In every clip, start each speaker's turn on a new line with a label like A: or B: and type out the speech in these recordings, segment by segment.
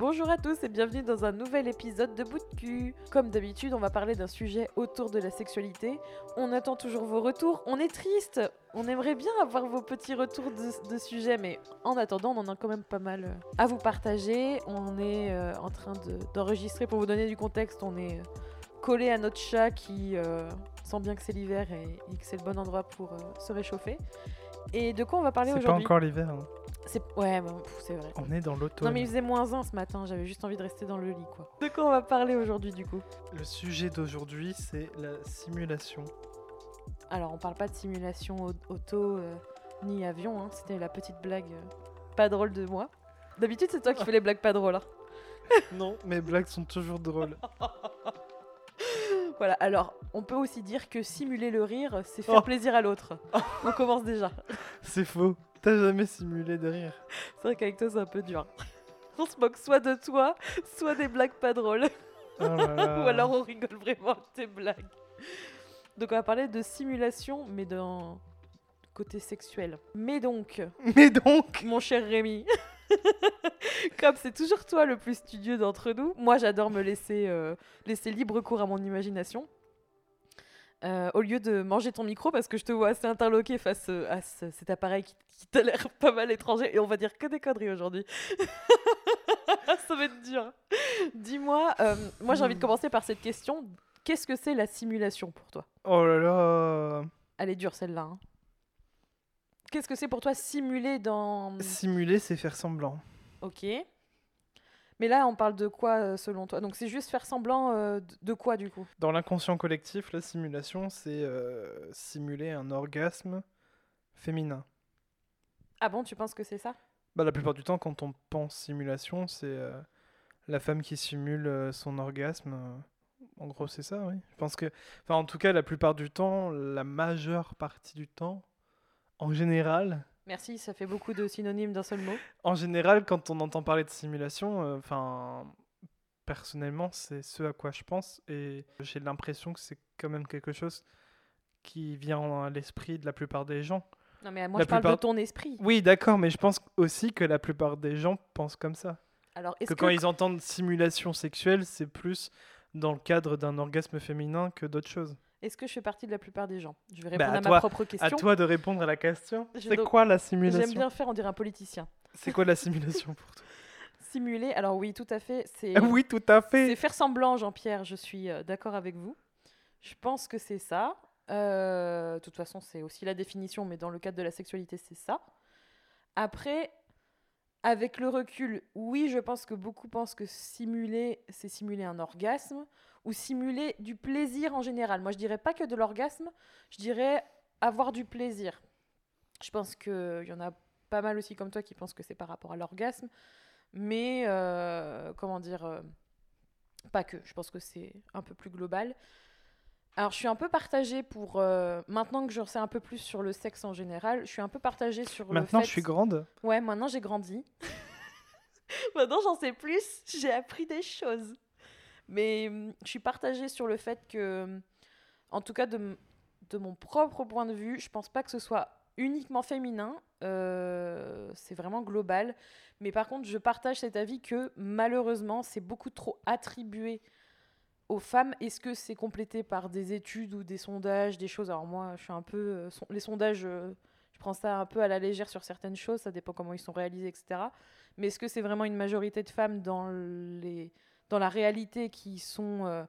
A: Bonjour à tous et bienvenue dans un nouvel épisode de Bout de cul. Comme d'habitude, on va parler d'un sujet autour de la sexualité. On attend toujours vos retours. On est triste. On aimerait bien avoir vos petits retours de, sujet, mais en attendant, on en a quand même pas mal euh, à vous partager. On est euh, en train d'enregistrer pour vous donner du contexte. On est euh, collé à notre chat qui sent bien que c'est l'hiver et, que c'est le bon endroit pour se réchauffer. Et de quoi on va parler aujourd'hui
B: C'est pas encore l'hiver. Hein.
A: C'est ouais, c'est vrai.
B: On est dans l'automne.
A: Non mais il faisait moins 1 ce matin, j'avais juste envie de rester dans le lit quoi. De quoi on va parler aujourd'hui du coup
B: Le sujet d'aujourd'hui c'est la simulation.
A: Alors on parle pas de simulation auto euh, ni avion, hein. c'était la petite blague euh, pas drôle de moi. D'habitude c'est toi qui fais les blagues pas drôles. Hein.
B: non, mes blagues sont toujours drôles.
A: Voilà, alors on peut aussi dire que simuler le rire, c'est faire oh. plaisir à l'autre. on commence déjà.
B: C'est faux. T'as jamais simulé de rire.
A: C'est vrai qu'avec toi, c'est un peu dur. On se moque soit de toi, soit des blagues pas drôles. Oh Ou alors on rigole vraiment de tes blagues. Donc on va parler de simulation, mais d'un côté sexuel. Mais donc...
B: Mais donc
A: Mon cher Rémi Comme c'est toujours toi le plus studieux d'entre nous, moi j'adore me laisser, euh, laisser libre cours à mon imagination. Euh, au lieu de manger ton micro parce que je te vois assez interloqué face euh, à cet appareil qui, t'a l'air pas mal étranger et on va dire que des conneries aujourd'hui. Ça va être dur. Dis-moi, euh, moi j'ai envie de commencer par cette question. Qu'est-ce que c'est la simulation pour toi?
B: Oh là là
A: Elle est dure celle-là. Hein. Qu'est-ce que c'est pour toi simuler dans...
B: Simuler, c'est faire semblant.
A: Ok. Mais là, on parle de quoi euh, selon toi? Donc c'est juste faire semblant euh, de quoi du coup?
B: Dans l'inconscient collectif, la simulation, c'est euh, simuler un orgasme féminin.
A: Ah bon, tu penses que c'est ça?
B: Bah, La plupart du temps, quand on pense simulation, c'est la femme qui simule son orgasme. En gros, c'est ça, oui. Je pense que, enfin, en tout cas, la plupart du temps, la majeure partie du temps, en général,
A: Merci, ça fait beaucoup de synonymes d'un seul mot.
B: En général, quand on entend parler de simulation, euh, enfin, personnellement, c'est ce à quoi je pense et j'ai l'impression que c'est quand même quelque chose qui vient à l'esprit de la plupart des gens.
A: Non, mais moi, je parle de ton esprit.
B: Oui, d'accord, mais je pense aussi que la plupart des gens pensent comme ça. Alors, que, que quand ils entendent simulation sexuelle, c'est plus dans le cadre d'un orgasme féminin que d'autres choses.
A: Est-ce que je fais partie de la plupart des gens? Je vais bah, répondre à, ma propre question.
B: À toi de répondre à la question. C'est quoi la simulation?
A: J'aime bien faire, on dirait un politicien.
B: C'est quoi la simulation pour toi?
A: Simuler, alors oui, tout à fait. C'est
B: oui, tout à fait.
A: C'est faire semblant, Jean-Pierre. Je suis euh, d'accord avec vous. Je pense que c'est ça. Euh, de toute façon, c'est aussi la définition, mais dans le cadre de la sexualité, c'est ça. Après, avec le recul, oui, je pense que beaucoup pensent que simuler, c'est simuler un orgasme ou simuler du plaisir en général. Moi, je dirais pas que de l'orgasme, je dirais avoir du plaisir. Je pense qu'il y en a pas mal aussi comme toi qui pensent que c'est par rapport à l'orgasme, mais euh, comment dire, euh, pas que, je pense que c'est un peu plus global. Alors, je suis un peu partagée pour. Euh, maintenant que je sais un peu plus sur le sexe en général, je suis un peu partagée sur
B: maintenant, le
A: Maintenant,
B: je suis grande
A: Ouais, maintenant j'ai grandi. maintenant, j'en sais plus. J'ai appris des choses. Mais hum, je suis partagée sur le fait que, hum, en tout cas de, de mon propre point de vue, je pense pas que ce soit uniquement féminin, euh, c'est vraiment global. Mais par contre, je partage cet avis que malheureusement, c'est beaucoup trop attribué aux femmes. Est-ce que c'est complété par des études ou des sondages, des choses? Alors moi, je suis un peu... Euh, les sondages, euh, je prends ça un peu à la légère sur certaines choses, ça dépend comment ils sont réalisés, etc. Mais est-ce que c'est vraiment une majorité de femmes dans les dans la réalité qui sont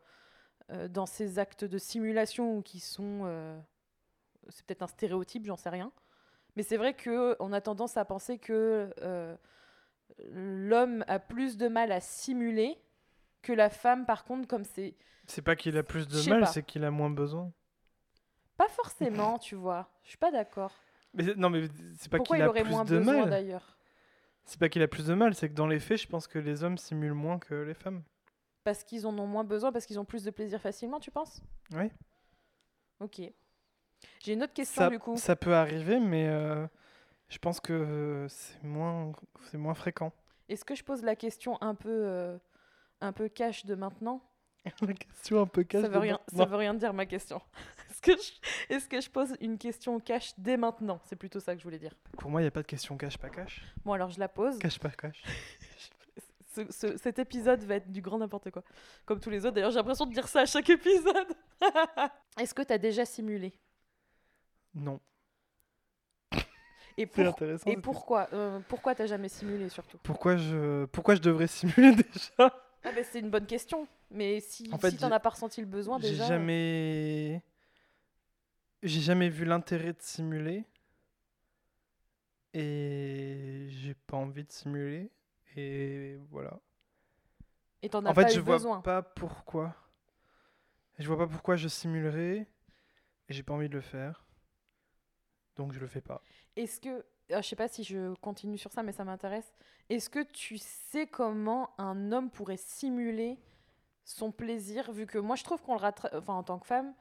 A: euh, dans ces actes de simulation ou qui sont. C'est peut-être un stéréotype, j'en sais rien. Mais c'est vrai qu'on a tendance à penser que l'homme a plus de mal à simuler que la femme, par contre, comme c'est.
B: C'est pas qu'il a plus de mal, c'est qu'il a moins besoin.
A: Pas forcément, tu vois. Je suis pas d'accord.
B: Mais non, mais c'est pas qu'il a plus moins de besoin, d'ailleurs? C'est pas qu'il a plus de mal, c'est que dans les faits, je pense que les hommes simulent moins que les femmes.
A: Parce qu'ils en ont moins besoin, parce qu'ils ont plus de plaisir facilement, tu penses?
B: Oui.
A: Ok. J'ai une autre question
B: Ça,
A: du coup.
B: ça peut arriver, mais euh, je pense que euh, c'est moins, c'est moins fréquent.
A: Est-ce que je pose la question un peu, euh, un peu cash de maintenant
B: La question un peu cash.
A: Ça veut
B: de
A: rien,
B: maintenant.
A: ça veut rien dire ma question. Est-ce que, je, est-ce que je pose une question cash dès maintenant? C'est plutôt ça que je voulais dire.
B: Pour moi, il n'y a pas de question cash, pas cash.
A: Bon alors je la pose.
B: Cash, pas cash.
A: Ce- ce- cet épisode va être du grand n'importe quoi. Comme tous les autres. D'ailleurs j'ai l'impression de dire ça à chaque épisode. Est-ce que tu as déjà simulé?
B: Non.
A: Et,
B: C'est
A: pour-
B: intéressant.
A: et pourquoi euh, Pourquoi t'as jamais simulé surtout?
B: Pourquoi je, pourquoi je devrais simuler déjà?
A: Ah ben, C'est une bonne question. Mais si,
B: En fait,
A: si t'en
B: j'ai-
A: as pas ressenti le besoin
B: J'ai
A: déjà... euh,
B: jamais, j'ai jamais vu l'intérêt de simuler et j'ai pas envie de simuler et voilà.
A: Et t'en as
B: En fait, je
A: eu
B: vois
A: besoin.
B: pas pourquoi. Je vois pas pourquoi je simulerais et j'ai pas envie de le faire. Donc je le fais pas.
A: Est-ce que... ah, je sais pas si je continue sur ça, mais ça m'intéresse. Est-ce que tu sais comment un homme pourrait simuler son plaisir, vu que moi je trouve qu'on le enfin en tant que femme,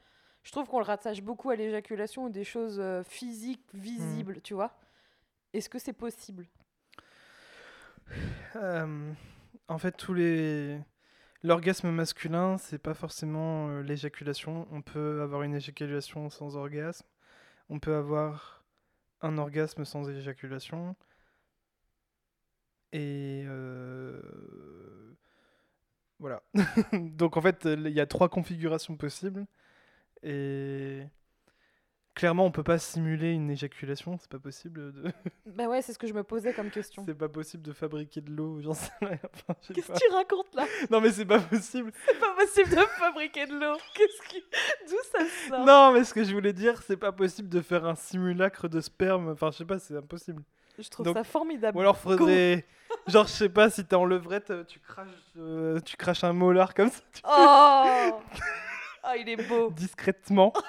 A: je trouve qu'on le rattache beaucoup à l'éjaculation ou des choses euh, physiques, visibles, tu vois Est-ce que c'est possible?
B: Euh, en fait, tous les l'orgasme masculin, c'est pas forcément euh, l'éjaculation. On peut avoir une éjaculation sans orgasme. On peut avoir un orgasme sans éjaculation. Et euh, voilà. Donc en fait, il y a trois configurations possibles. Et clairement, on peut pas simuler une éjaculation. C'est pas possible de.
A: Bah ouais, c'est ce que je me posais comme question.
B: C'est pas possible de fabriquer de l'eau, j'en sais rien. Enfin,
A: Qu'est-ce que tu racontes là?
B: Non mais c'est pas possible.
A: C'est pas possible de fabriquer de l'eau. Qu'est-ce qui... D'où ça sort?
B: Non mais ce que je voulais dire, c'est pas possible de faire un simulacre de sperme. Enfin je sais pas, c'est impossible.
A: Je trouve
B: Donc-
A: ça formidable.
B: Ou alors faudrait, genre je sais pas, si t'es en levrette, euh, tu craches, euh, tu craches un molar comme ça tu-
A: Oh Ah, il est beau.
B: discrètement.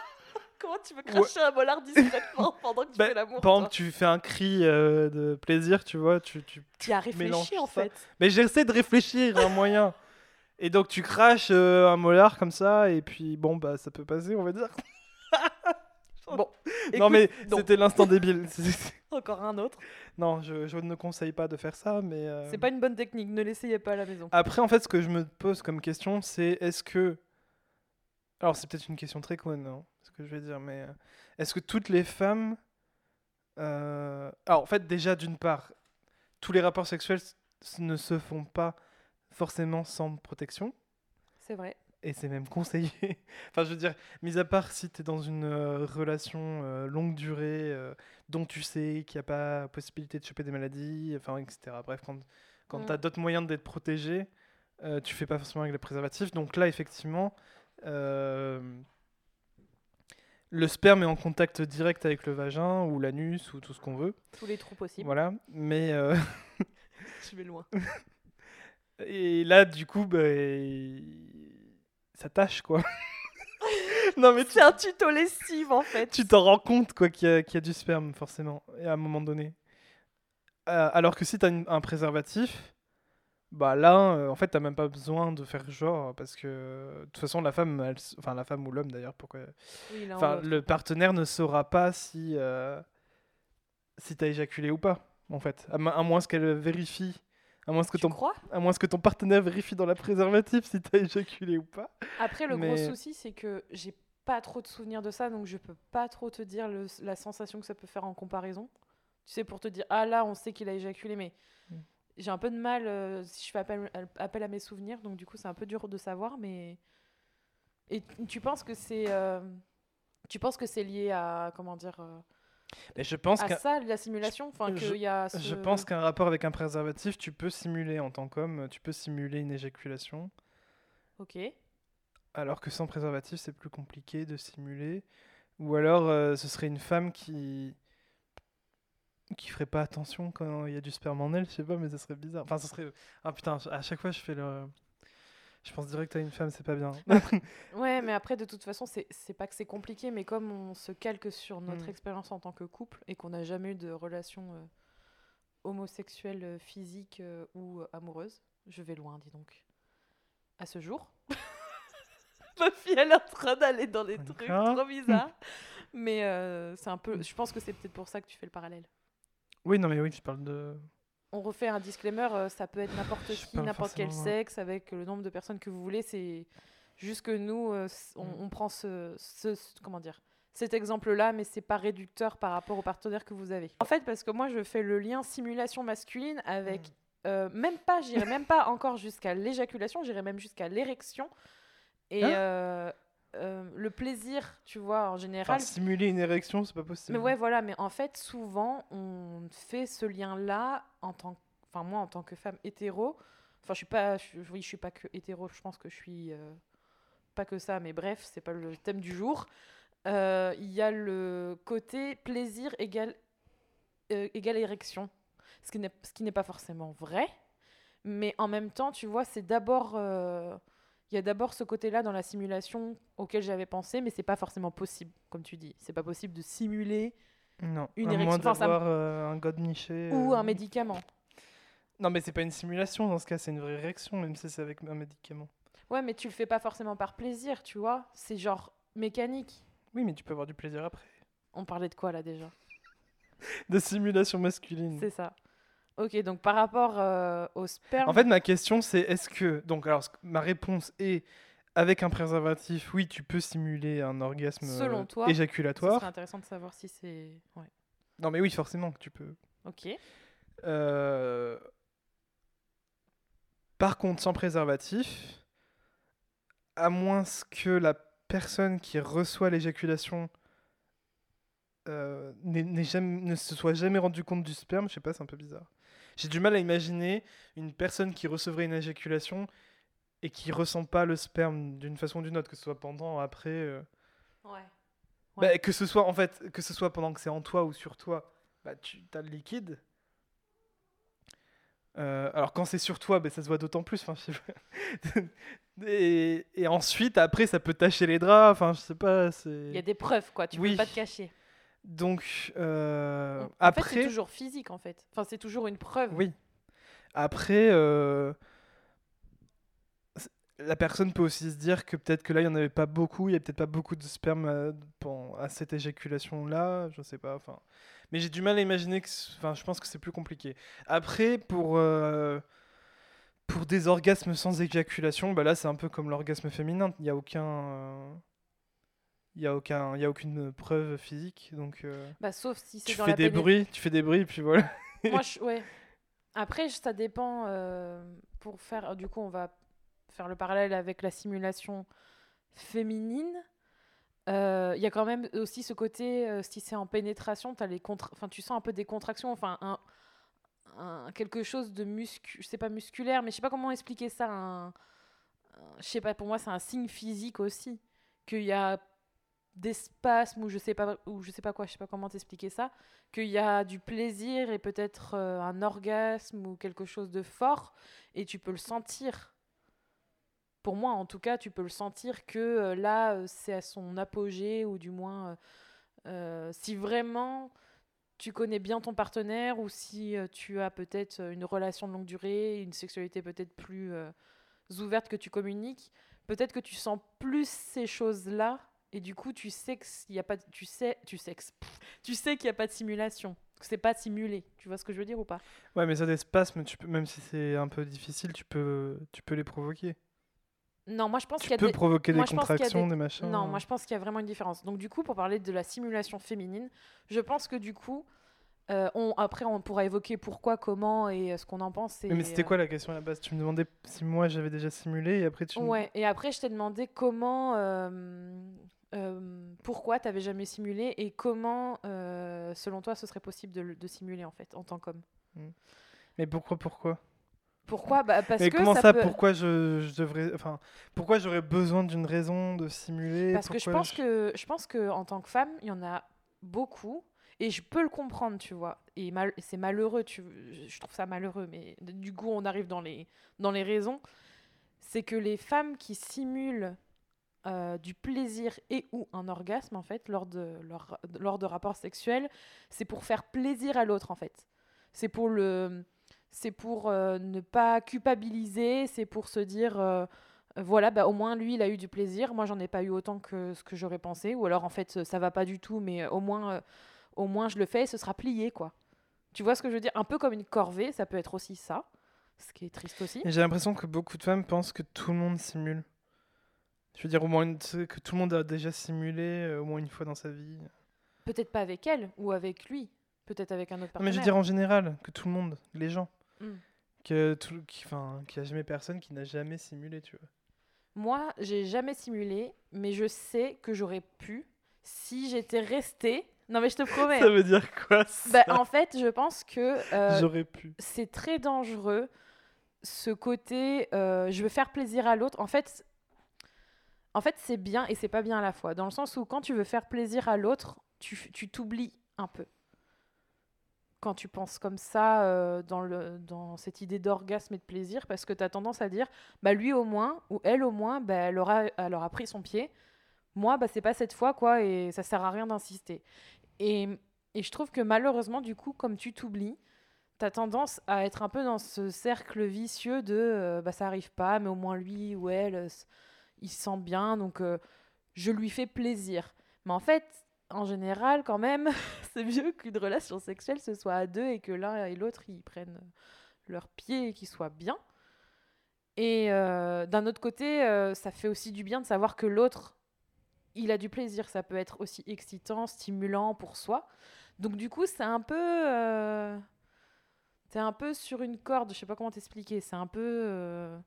A: Comment tu veux cracher un molar discrètement pendant que tu
B: Bah,
A: fais l'amour toi
B: exemple, tu fais un cri euh, de plaisir, tu vois, tu, tu...
A: Tu as réfléchi en
B: ça.
A: fait.
B: Mais j'essaie de réfléchir un moyen. Et donc tu craches euh, un molar comme ça, et puis bon bah ça peut passer, on va dire.
A: Bon,
B: non mais c'était l'instant débile.
A: Encore un autre.
B: Non, je, je ne conseille pas de faire ça, mais. euh,
A: C'est pas une bonne technique, ne l'essayez pas à la maison.
B: Après, en fait, ce que je me pose comme question, c'est est-ce que. Alors, c'est peut-être une question très conne, hein, ce que je vais dire, mais euh, est-ce que toutes les femmes. euh, Alors, en fait, déjà, d'une part, tous les rapports sexuels ne se font pas forcément sans protection,
A: C'est vrai.
B: Et c'est même conseillé. enfin, je veux dire, mis à part si tu es dans une euh, relation euh, longue durée, euh, dont tu sais qu'il n'y a pas possibilité de choper des maladies, enfin, etc. Bref, quand, quand
A: Mm.
B: tu as d'autres moyens d'être protégé, tu fais pas forcément avec les préservatifs. Donc là, effectivement, le sperme est en contact direct avec le vagin ou l'anus ou tout ce qu'on veut.
A: Tous les trous possibles.
B: Voilà. Mais.
A: Je vais loin.
B: Et là, du coup, bah, ça tâche, quoi. non, mais tu
A: C'est un tuto lessive en fait.
B: tu t'en rends compte, quoi, qu'il y, a- qu'il y a du sperme, forcément, et à un moment donné. Euh, alors que si t'as un préservatif, bah là, euh, en fait, t'as même pas besoin de faire genre, parce que de toute façon, la femme, elle enfin la femme ou l'homme d'ailleurs, pourquoi
A: Oui,
B: Enfin, le partenaire ne saura pas si euh, si t'as éjaculé ou pas, en fait, à, à moins qu'elle vérifie, à moins que
A: Tu
B: ton
A: crois?
B: à moins que ton partenaire vérifie dans la préservatif si t'as éjaculé ou pas.
A: Après, le gros souci, c'est que j'ai pas trop de souvenirs de ça, donc je peux pas trop te dire le- la sensation que ça peut faire en comparaison. Tu sais, pour te dire, ah là, on sait qu'il a éjaculé, mais
B: Mm.
A: j'ai un peu de mal euh, si je fais appel, appel à mes souvenirs, donc du coup, c'est un peu dur de savoir, mais. Et tu penses que c'est. euh, Tu penses que c'est lié à. Comment dire. euh,
B: Mais je pense
A: à
B: qu'un
A: ça, la simulation Enfin,
B: je-
A: y a.
B: je pense qu'un rapport avec un préservatif, tu peux simuler en tant qu'homme, tu peux simuler une éjaculation,
A: Ok.
B: alors que sans préservatif, c'est plus compliqué de simuler. Ou alors, euh, ce serait une femme qui qui ferait pas attention quand il y a du sperme en elle, je sais pas, mais ça serait bizarre. Enfin, ce serait ah putain, à chaque fois je fais le je pense direct à une femme, c'est pas bien.
A: Ouais, mais après, de toute façon, c'est pas que c'est compliqué, mais comme on se calque sur notre
B: Mm.
A: expérience en tant que couple et qu'on n'a jamais eu de relation euh, homosexuelle, euh, physique euh, ou amoureuse, je vais loin, dis donc. à ce jour. Ma fille, elle est en train d'aller dans des trucs trop bizarres. Mais euh, c'est un peu. Je pense que c'est peut-être pour ça que tu fais le parallèle.
B: Oui, non, mais oui, je parle de.
A: On refait un disclaimer, euh, ça peut être n'importe qui, n'importe quel sexe, avec le nombre de personnes que vous voulez. C'est juste que nous, euh, on,
B: Mm.
A: on prend ce, ce- ce- comment dire, cet exemple-là, mais c'est pas réducteur par rapport au partenaire que vous avez. En fait, parce que moi, je fais le lien simulation masculine avec
B: Mm.
A: euh, même pas, j'irai même pas encore jusqu'à l'éjaculation, j'irai même jusqu'à l'érection et
B: Hein?
A: euh, euh, le plaisir, tu vois, en
B: Enfin,
A: général.
B: simuler une érection, c'est pas possible.
A: Mais ouais, voilà, mais en fait, souvent, on fait ce lien-là en tant enfin moi en tant que femme hétéro, enfin je suis pas je, oui, je suis pas que hétéro, je pense que je suis euh, pas que ça, mais bref, c'est pas le thème du jour. Euh, Il y a le côté plaisir égal égale érection, ce qui n'est ce qui n'est pas forcément vrai, mais en même temps, tu vois, c'est d'abord il y a d'abord ce côté-là dans la simulation auquel j'avais pensé, mais c'est pas forcément possible, comme tu dis. C'est pas possible de simuler
B: Non,
A: Une
B: à
A: érection,
B: moins
A: enfin,
B: euh, un god niché.
A: ou
B: euh,
A: un médicament.
B: Non, mais c'est pas une simulation dans ce cas, c'est une vraie érection, même si c'est avec un médicament.
A: Ouais, mais tu le fais pas forcément par plaisir, tu vois. C'est genre mécanique.
B: Oui, mais tu peux avoir du plaisir après.
A: On parlait de quoi là déjà?
B: De simulation masculine.
A: C'est ça. Ok, donc par rapport euh, au sperme.
B: En fait, ma question, c'est est-ce que. Donc, alors, ce ma réponse est avec un préservatif, oui, tu peux simuler un orgasme
A: Selon
B: euh,
A: toi, ce
B: éjaculatoire.
A: serait intéressant de savoir si c'est. Ouais.
B: Non, mais oui, forcément que tu peux.
A: Ok.
B: Euh, Par contre, sans préservatif, à moins que la personne qui reçoit l'éjaculation euh, jamais- ne se soit jamais rendu compte du sperme, je sais pas, c'est un peu bizarre. J'ai du mal à imaginer une personne qui recevrait une éjaculation et qui ressent pas le sperme d'une façon ou d'une autre, que ce soit pendant, après. euh.
A: Ouais.
B: Bah, que ce soit en fait, que ce soit pendant que c'est en toi ou sur toi, bah tu as le liquide. Euh, alors quand c'est sur toi, bah, ça se voit d'autant plus. Enfin, je sais pas. et, et ensuite, après, ça peut tacher les draps. Enfin, je sais pas.
A: Il y a des preuves, quoi. Tu
B: Oui.
A: peux pas te cacher.
B: Donc euh,
A: En fait,
B: après.
A: c'est toujours physique, en fait. Enfin, c'est toujours une preuve.
B: Oui. Après, euh, la personne peut aussi se dire que peut-être que là, il n'y en avait pas beaucoup, il n'y a peut-être pas beaucoup de sperme à, pen- à cette éjaculation-là, je sais pas. Enfin, mais j'ai du mal à imaginer que. Enfin, je pense que c'est plus compliqué. Après, pour. euh, pour des orgasmes sans éjaculation, bah là c'est un peu comme l'orgasme féminin. Il n'y a aucun, euh, il y a aucun, il y a aucune preuve physique. Donc euh,
A: Bah, sauf si c'est
B: tu
A: dans
B: fais
A: la
B: des bruits, tu fais des bruits, puis voilà.
A: Moi, je, ouais. Après, ça dépend. euh, pour faire, du coup, on va faire le parallèle avec la simulation féminine. Euh, Il y a quand même aussi ce côté, euh, si c'est en pénétration, as les contra- enfin, tu sens un peu des contractions, enfin, un, un- quelque chose de muscu, je sais pas musculaire, mais je sais pas comment expliquer ça. Un- je sais pas, pour moi, c'est un signe physique aussi, qu'il y a des spasmes ou je sais pas ou je sais pas quoi, je sais pas comment t'expliquer ça, qu'il y a du plaisir et peut-être euh, un orgasme ou quelque chose de fort et tu peux le sentir. Pour moi, en tout cas, tu peux le sentir que euh, là, euh, c'est à son apogée ou du moins, si vraiment tu connais bien ton partenaire ou si tu as peut-être une relation de longue durée, une sexualité peut-être plus ouverte que tu communiques, peut-être que tu sens plus ces choses-là et du coup tu sais que s'il y a pas tu sais tu sais pff, tu sais qu'il n'y a pas de simulation que c'est pas simulé tu vois ce que je veux dire ou pas?
B: Ouais, mais ça des spasmes, tu peux, même si c'est un peu difficile, tu peux, tu peux les provoquer.
A: non moi je pense qu'il y
B: Tu
A: a
B: peux
A: des
B: provoquer
A: moi,
B: des
A: qu'il
B: contractions,
A: des-
B: des, machins.
A: non moi je pense qu'il y a vraiment une différence donc du coup pour parler de la simulation féminine je pense que du coup euh, on, après on pourra évoquer pourquoi comment et euh, ce qu'on en pense et,
B: Mais, c'était
A: euh,
B: quoi la question à la base? Tu me demandais si moi j'avais déjà simulé et après tu. me-
A: Ouais, et après, je t'ai demandé comment, euh, euh, pourquoi tu n'avais jamais simulé et comment, euh, selon toi, ce serait possible de, le- de simuler en fait, en tant qu'homme?
B: Mais pourquoi, pourquoi?
A: Pourquoi? Bah, Parce
B: Mais
A: que
B: comment
A: ça,
B: ça,
A: peut-
B: Pourquoi je, je devrais. Enfin, pourquoi j'aurais besoin d'une raison de simuler?
A: Parce que je pense que je pense que en tant que femme, il y en a beaucoup et je peux le comprendre, tu vois. Et mal, c'est malheureux, tu, je trouve ça malheureux, mais du coup, on arrive dans les dans les raisons. C'est que les femmes qui simulent euh, du plaisir et ou un orgasme en fait lors de leur, lors de rapports sexuels, c'est pour faire plaisir à l'autre en fait. C'est pour le c'est pour euh, ne pas culpabiliser, c'est pour se dire euh, Voilà, bah, au moins lui, il a eu du plaisir. Moi, j'en ai pas eu autant que ce que j'aurais pensé. Ou alors, en fait, ça va pas du tout, mais au moins, au moins, je le fais et ce sera plié, quoi. Tu vois ce que je veux dire? Un peu comme une corvée, ça peut être aussi ça. Ce qui est triste aussi.
B: J'ai l'impression que beaucoup de femmes pensent que tout le monde simule. Je veux dire, au moins une- que tout le monde a déjà simulé euh, au moins une fois dans sa vie.
A: Peut-être pas avec elle ou avec lui. Peut-être avec un autre
B: Non,
A: partenaire.
B: mais je veux dire en général, que tout le monde, les gens.
A: Mm.
B: Que tout, qui, enfin, qu'il n'y a jamais personne qui n'a jamais simulé, tu vois.
A: Moi, j'ai jamais simulé, mais je sais que j'aurais pu si j'étais restée. Non, mais je te promets.
B: Ça veut dire quoi
A: Bah,
B: ça
A: en fait, je pense que euh,
B: J'aurais pu.
A: c'est très dangereux ce côté euh, je veux faire plaisir à l'autre. En fait, en fait c'est bien et c'est pas bien à la fois. Dans le sens où quand tu veux faire plaisir à l'autre, tu t'oublies un peu. Quand tu penses comme ça euh, dans, cette idée d'orgasme et de plaisir, parce que tu as tendance à dire, bah lui au moins, ou elle au moins, bah, elle, aura, elle aura pris son pied. Moi, bah, c'est pas cette fois, quoi, et ça sert à rien d'insister. Et, et je trouve que malheureusement, du coup, comme tu t'oublies, tu as tendance à être un peu dans ce cercle vicieux de euh, bah, ça arrive pas, mais au moins lui ou elle, euh, il se sent bien, donc euh, je lui fais plaisir. Mais en fait, en général, quand même, c'est mieux qu'une relation sexuelle ce soit à deux et que l'un et l'autre ils prennent leur pied et qu'ils soient bien. Et euh, d'un autre côté, euh, ça fait aussi du bien de savoir que l'autre, il a du plaisir. Ça peut être aussi excitant, stimulant pour soi. Donc du coup, c'est un peu... T'es un peu sur une corde, je sais pas comment t'expliquer. C'est un peu...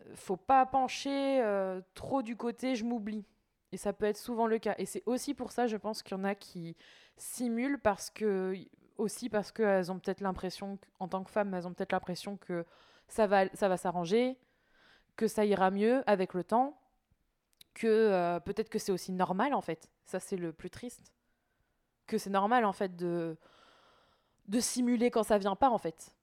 A: euh, Faut pas pencher euh, trop du côté je m'oublie. Et ça peut être souvent le cas. Et c'est aussi pour ça, je pense qu'il y en a qui simulent parce que aussi parce qu'elles ont peut-être l'impression, en tant que femmes, elles ont peut-être l'impression que ça va, ça va s'arranger, que ça ira mieux avec le temps, que euh, peut-être que c'est aussi normal en fait. Ça, c'est le plus triste. Que c'est normal en fait de, de simuler quand ça vient pas en fait.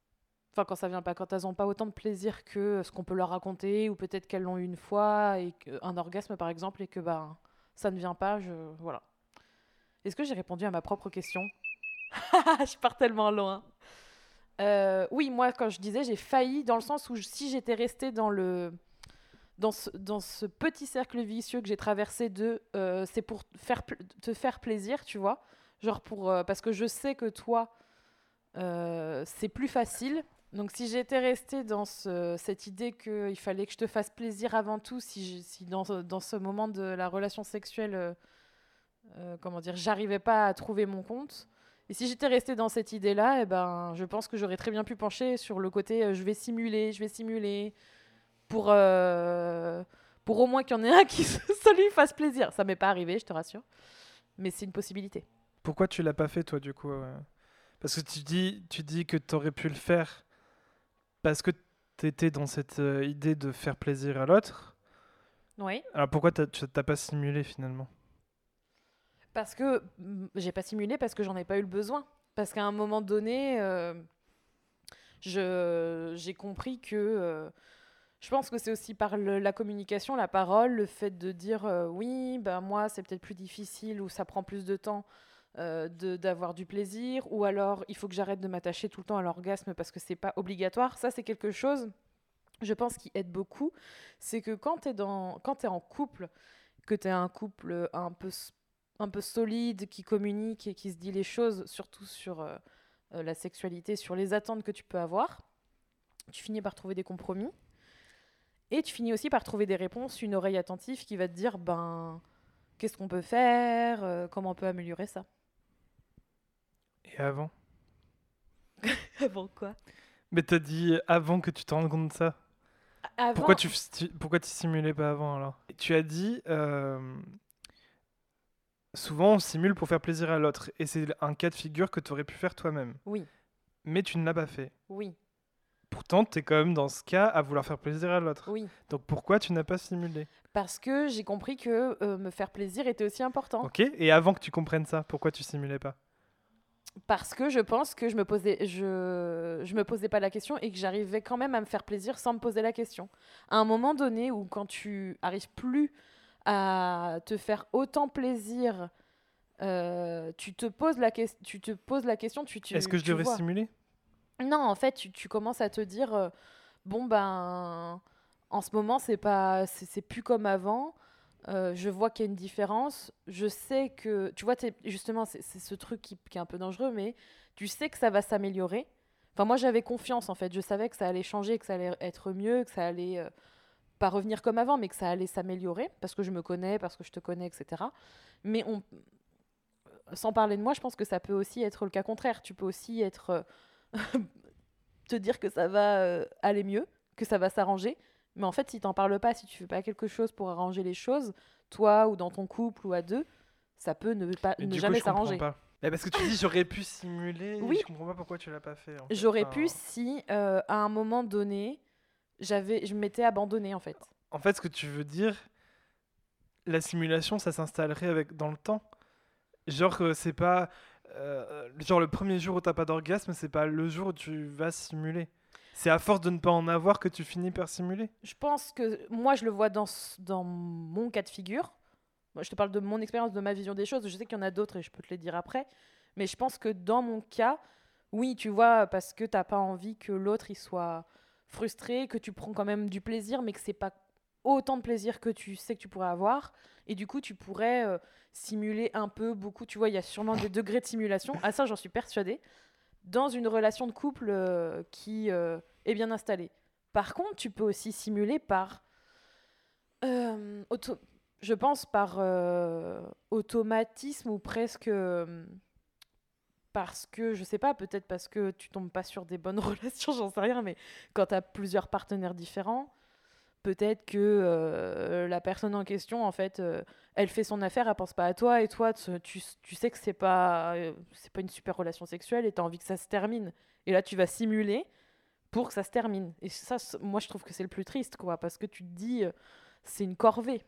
A: Enfin, quand ça vient pas, quand elles n'ont pas autant de plaisir que ce qu'on peut leur raconter, ou peut-être qu'elles l'ont eu une fois, et un orgasme par exemple, et que ben, ça ne vient pas, voilà. Est-ce que j'ai répondu à ma propre question? Je pars tellement loin. Euh, oui, moi, quand je disais, j'ai failli dans le sens où si j'étais restée dans le dans ce, dans ce petit cercle vicieux que j'ai traversé de euh, c'est pour faire te faire plaisir, tu vois, genre pour euh, parce que je sais que toi c'est plus facile. Donc si j'étais restée dans ce- cette idée qu'il fallait que je te fasse plaisir avant tout, si, si dans, dans ce moment de la relation sexuelle, euh, euh, comment dire, j'arrivais pas à trouver mon compte, et si j'étais restée dans cette idée-là, eh ben, je pense que j'aurais très bien pu pencher sur le côté euh, je vais simuler, je vais simuler, pour, pour au moins qu'il y en ait un qui ça lui fasse plaisir. Ça m'est pas arrivé, je te rassure, mais c'est une possibilité.
B: Pourquoi tu l'as pas fait, toi, du coup Parce que tu dis, tu dis que tu aurais pu le faire parce que tu étais dans cette euh, idée de faire plaisir à l'autre.
A: Oui.
B: Alors pourquoi tu t'as pas simulé finalement?
A: Parce que mm, j'ai pas simulé parce que j'en ai pas eu le besoin. Parce qu'à un moment donné, euh, j'ai compris que. euh, je pense que c'est aussi par le- la communication, la parole, le fait de dire oui, ben moi c'est peut-être plus difficile ou ça prend plus de temps euh, d'avoir du plaisir, ou alors il faut que j'arrête de m'attacher tout le temps à l'orgasme parce que c'est pas obligatoire. Ça c'est quelque chose, je pense, qui aide beaucoup. C'est que quand tu es, en couple, que tu es un couple un peu un peu solide, qui communique et qui se dit les choses, surtout sur euh, euh, la sexualité, sur les attentes que tu peux avoir, tu finis par trouver des compromis. Et tu finis aussi par trouver des réponses, une oreille attentive qui va te dire, ben, qu'est-ce qu'on peut faire, euh, comment on peut améliorer ça.
B: Et avant
A: Avant quoi?
B: Mais t'as dit avant que tu te rendes compte de ça.
A: Avant,
B: Pourquoi tu pourquoi tu simulais pas avant alors? Tu as dit euh, souvent on simule pour faire plaisir à l'autre et c'est un cas de figure que tu aurais pu faire toi-même.
A: Oui,
B: Mais tu ne l'as pas fait.
A: oui,
B: Pourtant, tu es quand même dans ce cas à vouloir faire plaisir à l'autre.
A: oui.
B: Donc pourquoi tu n'as pas simulé?
A: Parce que j'ai compris que euh, me faire plaisir était aussi important.
B: Ok Et avant que tu comprennes ça, pourquoi tu simulais pas?
A: Parce que je pense que je me posais, je, je me posais pas la question et que j'arrivais quand même à me faire plaisir sans me poser la question. À un moment donné où quand tu arrives plus à te faire autant plaisir, euh, tu te poses la question, tu te poses la question, tu, tu
B: Est-ce que je devrais
A: vois.
B: simuler
A: Non, en fait, tu, tu commences à te dire, euh, bon ben, en ce moment, c'est pas, c'est c'est plus comme avant. Euh, je vois qu'il y a une différence. Je sais que, tu vois, justement, c'est ce truc qui, est un peu dangereux, mais tu sais que ça va s'améliorer. Enfin, moi, j'avais confiance, en fait. Je savais que ça allait changer, que ça allait être mieux, que ça allait euh, pas revenir comme avant, mais que ça allait s'améliorer, parce que je me connais, parce que je te connais, etc. Mais sans parler de moi, je pense que ça peut aussi être le cas contraire. Tu peux aussi être euh, te dire que ça va aller mieux, que ça va s'arranger, mais en fait, si t'en parles pas, si tu fais pas quelque chose pour arranger les choses, toi ou dans ton couple ou à deux, ça peut ne pas ne jamais s'arranger.
B: pas. Mais parce que tu dis j'aurais pu simuler.
A: Oui.
B: Je comprends pas pourquoi tu l'as pas fait. en fait.
A: J'aurais
B: Enfin,
A: pu si euh, à un moment donné, j'avais je m'étais abandonnée en fait.
B: En fait, ce que tu veux dire, la simulation, ça s'installerait avec dans le temps. Genre, c'est pas. euh, genre, le premier jour où t'as pas d'orgasme, c'est pas le jour où tu vas simuler. C'est à force de ne pas en avoir que tu finis par simuler?
A: Je pense que moi, je le vois dans, dans mon cas de figure. Moi, je te parle de mon expérience, de ma vision des choses. Je sais qu'il y en a d'autres et je peux te les dire après. Mais je pense que dans mon cas, oui, tu vois, parce que t'as pas envie que l'autre il soit frustré, que tu prends quand même du plaisir, mais que c'est pas autant de plaisir que tu sais que tu pourrais avoir. Et du coup, tu pourrais euh, simuler un peu, beaucoup. Tu vois, il y a sûrement des degrés de simulation. À ça, j'en suis persuadée. Dans une relation de couple euh, qui euh, est bien installée. Par contre, tu peux aussi simuler par. euh, je pense par automatisme ou presque. parce que, je sais pas, peut-être parce que tu tombes pas sur des bonnes relations, j'en sais rien, mais quand tu as plusieurs partenaires différents, peut-être que euh, la personne en question, en fait, euh, elle fait son affaire, elle pense pas à toi, et toi, tu, sais que c'est pas, euh, c'est pas une super relation sexuelle et tu as envie que ça se termine. Et là, tu vas simuler pour que ça se termine. Et ça, moi, je trouve que c'est le plus triste, quoi, parce que tu te dis, c'est une corvée.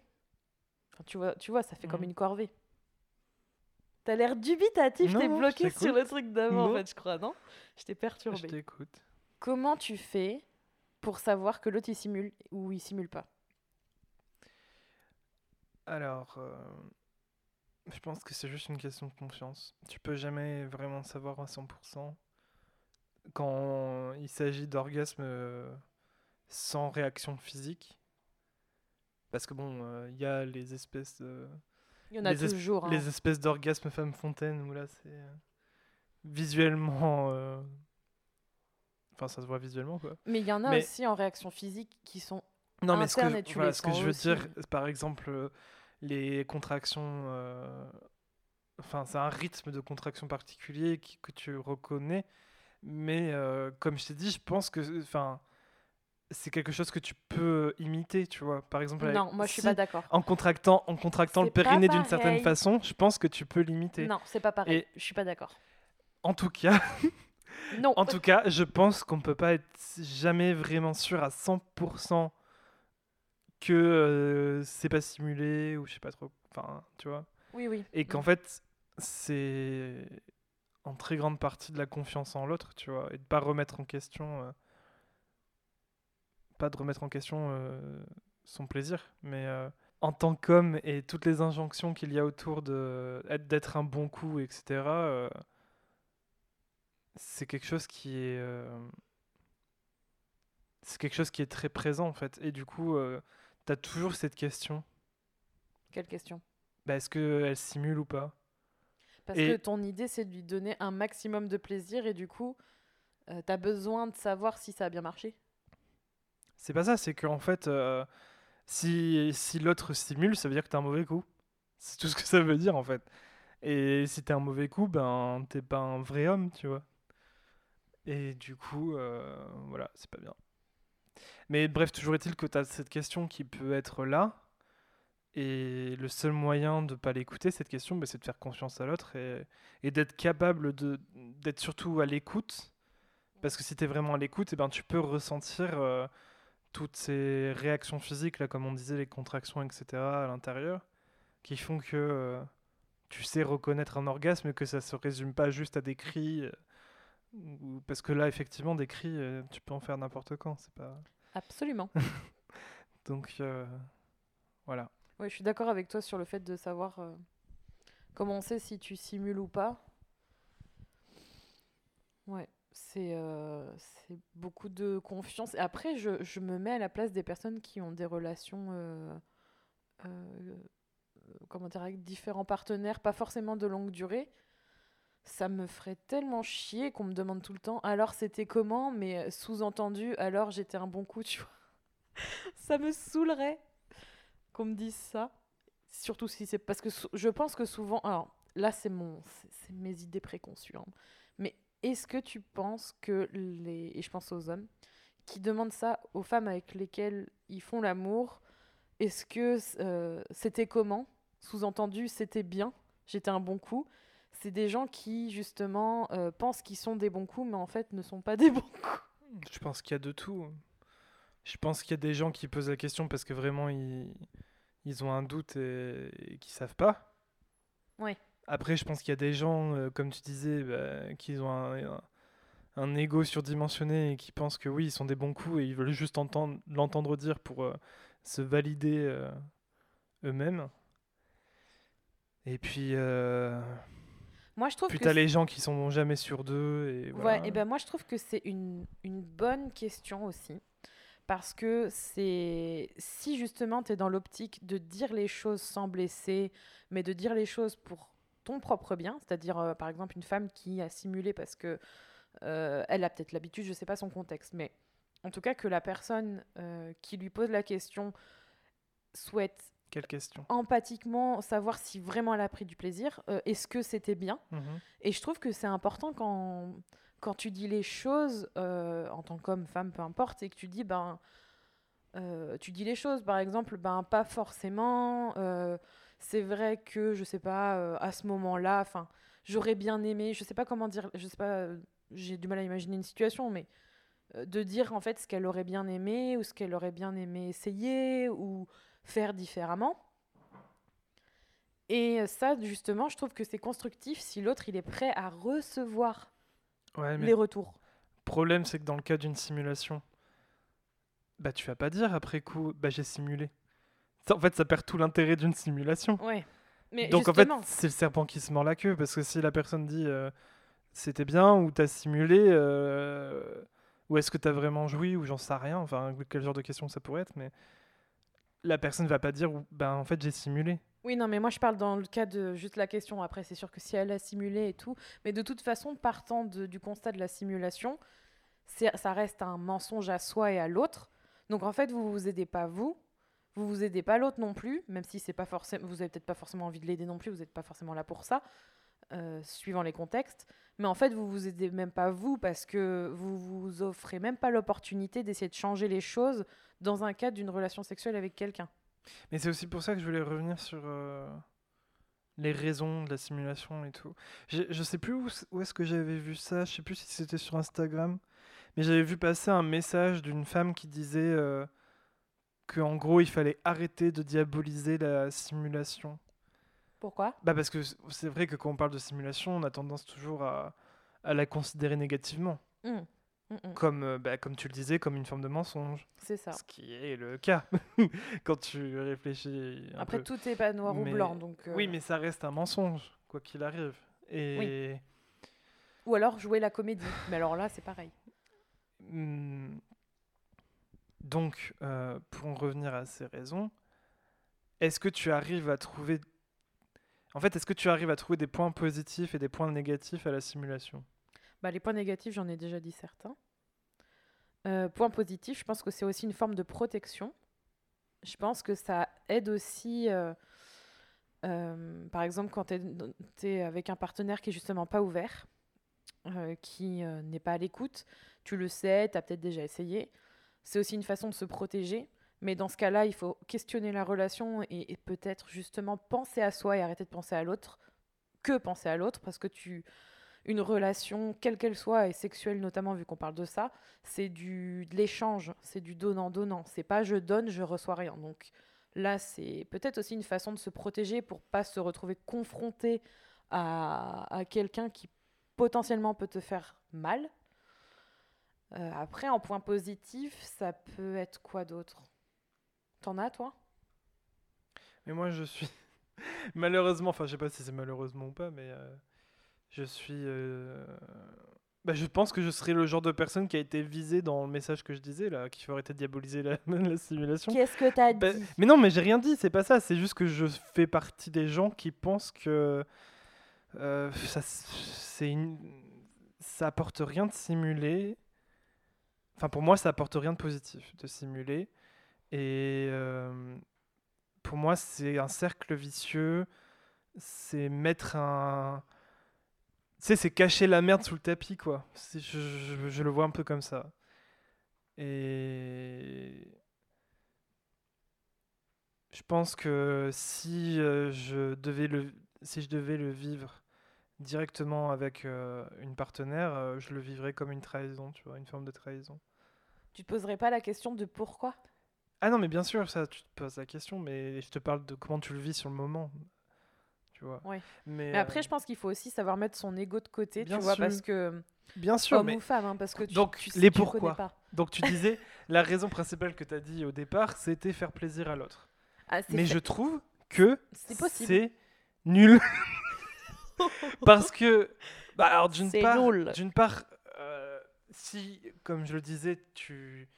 A: Enfin, tu, vois, tu vois, ça fait comme une corvée. T'as l'air dubitatif, t'es
B: je
A: bloqué sur le truc d'avant, en fait, je crois, non? Je t'ai
B: Je
A: perturbé.
B: t'écoute.
A: Comment tu fais pour savoir que l'autre il simule ou il simule pas
B: Alors, euh, je pense que c'est juste une question de confiance. Tu peux jamais vraiment savoir à 100% quand il s'agit d'orgasme euh, sans réaction physique. Parce que bon, euh, il y a les espèces de-
A: Il y en a
B: les, es-
A: toujours. hein.
B: les espèces d'orgasme femme fontaine où là c'est visuellement euh, enfin ça se voit visuellement quoi.
A: Mais il y en a
B: mais-
A: aussi en réaction physique qui sont.
B: Non, mais ce que, je-
A: tu
B: voilà,
A: les
B: ce que je veux
A: aussi.
B: dire, par exemple, euh, les contractions. euh, Enfin, c'est un rythme de contraction particulier qui- que tu reconnais. Mais euh, comme je t'ai dit, je pense que. Enfin. C'est quelque chose que tu peux imiter, tu vois. Par exemple,
A: Non, moi je suis pas d'accord.
B: en contractant, en contractant le périnée d'une certaine façon, je pense que tu peux l'imiter.
A: Non, c'est pas pareil.
B: Et-
A: Je suis pas d'accord.
B: En tout cas,
A: Non.
B: en tout cas, je pense qu'on peut pas être jamais vraiment sûr à 100% que euh, c'est pas simulé ou je sais pas trop. Enfin, tu vois.
A: Oui, oui.
B: Et qu'en
A: Mm.
B: fait, c'est en très grande partie de la confiance en l'autre, tu vois, et de pas remettre en question, euh, pas de remettre en question euh, son plaisir, mais en tant qu'homme et toutes les injonctions qu'il y a autour de être- d'être un bon coup, etc. euh, c'est quelque chose qui est euh, c'est quelque chose qui est très présent en fait et du coup tu as toujours cette question
A: Quelle question?
B: Bah, est-ce qu'elle simule ou pas?
A: Parce
B: Et-
A: que ton idée c'est de lui donner un maximum de plaisir et du coup, tu t'as besoin de savoir si ça a bien marché.
B: C'est pas ça, c'est qu'en fait, euh, si, si l'autre simule, ça veut dire que t'es un mauvais coup. C'est tout ce que ça veut dire en fait. Et si t'es un mauvais coup, ben t'es pas un vrai homme, tu vois. Et du coup, euh, voilà, c'est pas bien. Mais bref, toujours est-il que t'as cette question qui peut être là. Et le seul moyen de pas l'écouter, cette question, ben, c'est de faire confiance à l'autre et, et d'être capable de d'être surtout à l'écoute. Parce que si t'es vraiment à l'écoute, eh ben, tu peux ressentir euh, toutes ces réactions physiques, là, comme on disait, les contractions, etc., à l'intérieur, qui font que euh, tu sais reconnaître un orgasme et que ça se résume pas juste à des cris. Parce que là, effectivement, des cris, euh, tu peux en faire n'importe quand. C'est pas...
A: Absolument.
B: Donc, euh, voilà.
A: Oui, je suis d'accord avec toi sur le fait de savoir euh, comment on sait si tu simules ou pas. Ouais, c'est euh, beaucoup de confiance. Et après, je, je me mets à la place des personnes qui ont des relations, comment dire, avec différents partenaires, pas forcément de longue durée. Ça me ferait tellement chier qu'on me demande tout le temps, alors c'était comment, mais sous-entendu, alors j'étais un bon coup, tu vois. ça me saoulerait qu'on me dise ça. Surtout si c'est parce que je pense que souvent, alors là c'est mon, c'est mes idées préconçues, hein. mais est-ce que tu penses que les, et je pense aux hommes, qui demandent ça aux femmes avec lesquelles ils font l'amour, est-ce que euh, c'était comment? Sous-entendu, c'était bien, j'étais un bon coup. C'est des gens qui justement euh, pensent qu'ils sont des bons coups, mais en fait ne sont pas des bons coups.
B: Je pense qu'il y a de tout. Je pense qu'il y a des gens qui posent la question parce que vraiment ils, ils ont un doute et, et qui savent pas.
A: Ouais.
B: Après, je pense qu'il y a des gens, euh, comme tu disais, bah, qui ont un, un, un ego surdimensionné et qui pensent que oui, ils sont des bons coups et ils veulent juste entendre, l'entendre dire pour euh, se valider eux-mêmes. Et puis,
A: Moi je trouve
B: puis
A: que
B: t'as les gens qui sont jamais sur deux. Et voilà.
A: Ouais, et ben moi je trouve que c'est une, une bonne question aussi. Parce que c'est si justement tu es dans l'optique de dire les choses sans blesser, mais de dire les choses pour ton propre bien, c'est-à-dire euh, par exemple une femme qui a simulé parce que euh, elle a peut-être l'habitude, je sais pas son contexte, mais en tout cas que la personne euh, qui lui pose la question souhaite
B: Quelle question
A: empathiquement savoir si vraiment elle a pris du plaisir, euh, est-ce que c'était bien
B: Mhm.
A: et je trouve que c'est important quand, quand tu dis les choses, euh, en tant qu'homme, femme, peu importe, et que tu dis, ben, euh, tu dis les choses, par exemple, ben, pas forcément, c'est vrai que, je sais pas, à ce moment-là, enfin, j'aurais bien aimé, je sais pas comment dire, je sais pas, j'ai du mal à imaginer une situation, mais de dire en fait ce qu'elle aurait bien aimé, ou ce qu'elle aurait bien aimé essayer, ou faire différemment. Et ça, justement, je trouve que c'est constructif si l'autre, il est prêt à recevoir
B: Ouais,
A: les retours.
B: Le problème, c'est que dans le cas d'une simulation, bah tu vas pas dire après coup, bah j'ai simulé. Ça, En fait, ça perd tout l'intérêt d'une simulation.
A: Ouais. Mais
B: Donc en fait, c'est le serpent qui se mord la queue, parce que si la personne dit euh, c'était bien ou t'as simulé, euh, ou est-ce que t'as vraiment joui ou j'en sais rien, enfin quel genre de question ça pourrait être, mais la personne va pas dire ben en fait j'ai simulé.
A: oui, non, mais moi je parle dans le cas de juste la question. Après, c'est sûr que si elle a simulé et tout, mais de toute façon, partant de- du constat de la simulation, ça reste un mensonge à soi et à l'autre. Donc en fait, vous vous aidez pas vous, vous vous aidez pas l'autre non plus, même si c'est pas forcément, vous avez peut-être pas forcément envie de l'aider non plus, vous n'êtes pas forcément là pour ça, euh, suivant les contextes. Mais en fait, vous vous aidez même pas vous parce que vous vous offrez même pas l'opportunité d'essayer de changer les choses dans un cadre d'une relation sexuelle avec quelqu'un.
B: Mais c'est aussi pour ça que je voulais revenir sur euh, les raisons de la simulation et tout. Je, je sais plus où, est-ce que j'avais vu ça, je sais plus si c'était sur Instagram, mais j'avais vu passer un message d'une femme qui disait euh, que gros il fallait arrêter de diaboliser la simulation.
A: Pourquoi?
B: Bah parce que c'est vrai que quand on parle de simulation, on a tendance toujours à, à la considérer négativement,
A: Hum, hum, hum.
B: comme, euh, bah, comme tu le disais, comme une forme de mensonge.
A: C'est ça.
B: Ce qui est le cas quand tu réfléchis un
A: Après,
B: peu.
A: tout est pas noir ou
B: Mais-
A: blanc, donc. euh,
B: Oui, mais ça reste un mensonge, quoi qu'il arrive. Et
A: Ou alors jouer la comédie. mais alors là, c'est pareil.
B: Donc, euh, pour en revenir à ces raisons, est-ce que tu arrives à trouver... En fait, est-ce que tu arrives à trouver des points positifs et des points négatifs à la simulation?
A: Bah, les points négatifs, j'en ai déjà dit certains. Euh, point positif, je pense que c'est aussi une forme de protection. Je pense que ça aide aussi, euh, euh, par exemple, quand tu es, avec un partenaire qui est justement pas ouvert, euh, qui n'est pas à l'écoute, tu le sais, tu as peut-être déjà essayé. C'est aussi une façon de se protéger. Mais dans ce cas-là, il faut questionner la relation et, peut-être justement penser à soi et arrêter de penser à l'autre, que penser à l'autre, parce que tu, une relation, quelle qu'elle soit, et sexuelle notamment, vu qu'on parle de ça, c'est du de l'échange, c'est du donnant-donnant. C'est pas je donne, je reçois rien. Donc là, c'est peut-être aussi une façon de se protéger pour pas se retrouver confronté à, à quelqu'un qui potentiellement peut te faire mal. Euh, après, en point positif, ça peut être quoi d'autre? T'en as, toi?
B: Mais moi, je suis... Malheureusement, enfin, je sais pas si c'est malheureusement ou pas, mais euh, je suis euh, Bah, je pense que je serais le genre de personne qui a été visée dans le message que je disais, là, faut arrêter de diaboliser la, la simulation.
A: Qu'est-ce que t'as
B: Bah,
A: dit?
B: mais non, mais j'ai rien dit, c'est pas ça. C'est juste que je fais partie des gens qui pensent que euh, ça, c'est une... ça apporte rien de simuler. Enfin, pour moi, ça apporte rien de positif de simuler. Et euh, pour moi, c'est un cercle vicieux. C'est mettre un. Tu sais, c'est cacher la merde sous le tapis, quoi. Je, le vois un peu comme ça. Et. Je pense que si euh, je devais le, si je devais le vivre directement avec euh, une partenaire, je le vivrais comme une trahison, tu vois, une forme de trahison.
A: Tu te poserais pas la question de pourquoi?
B: Ah non, mais bien sûr, ça, tu te poses la question, mais je te parle de comment tu le vis sur le moment, tu vois.
A: Ouais.
B: Mais,
A: Mais après,
B: euh,
A: je pense qu'il faut aussi savoir mettre son ego de côté,
B: Bien
A: tu vois,
B: sûr.
A: parce que
B: bien sûr,
A: homme
B: mais
A: ou femme, hein, parce que tu,
B: Donc,
A: tu,
B: les
A: tu
B: pourquoi.
A: pas.
B: donc tu disais la raison principale que tu as dit au départ, c'était faire plaisir à l'autre.
A: Ah,
B: Mais
A: fait-
B: je trouve que
A: c'est
B: nul. Parce que, bah, alors d'une part, d'une part euh, si, comme je le disais, tu,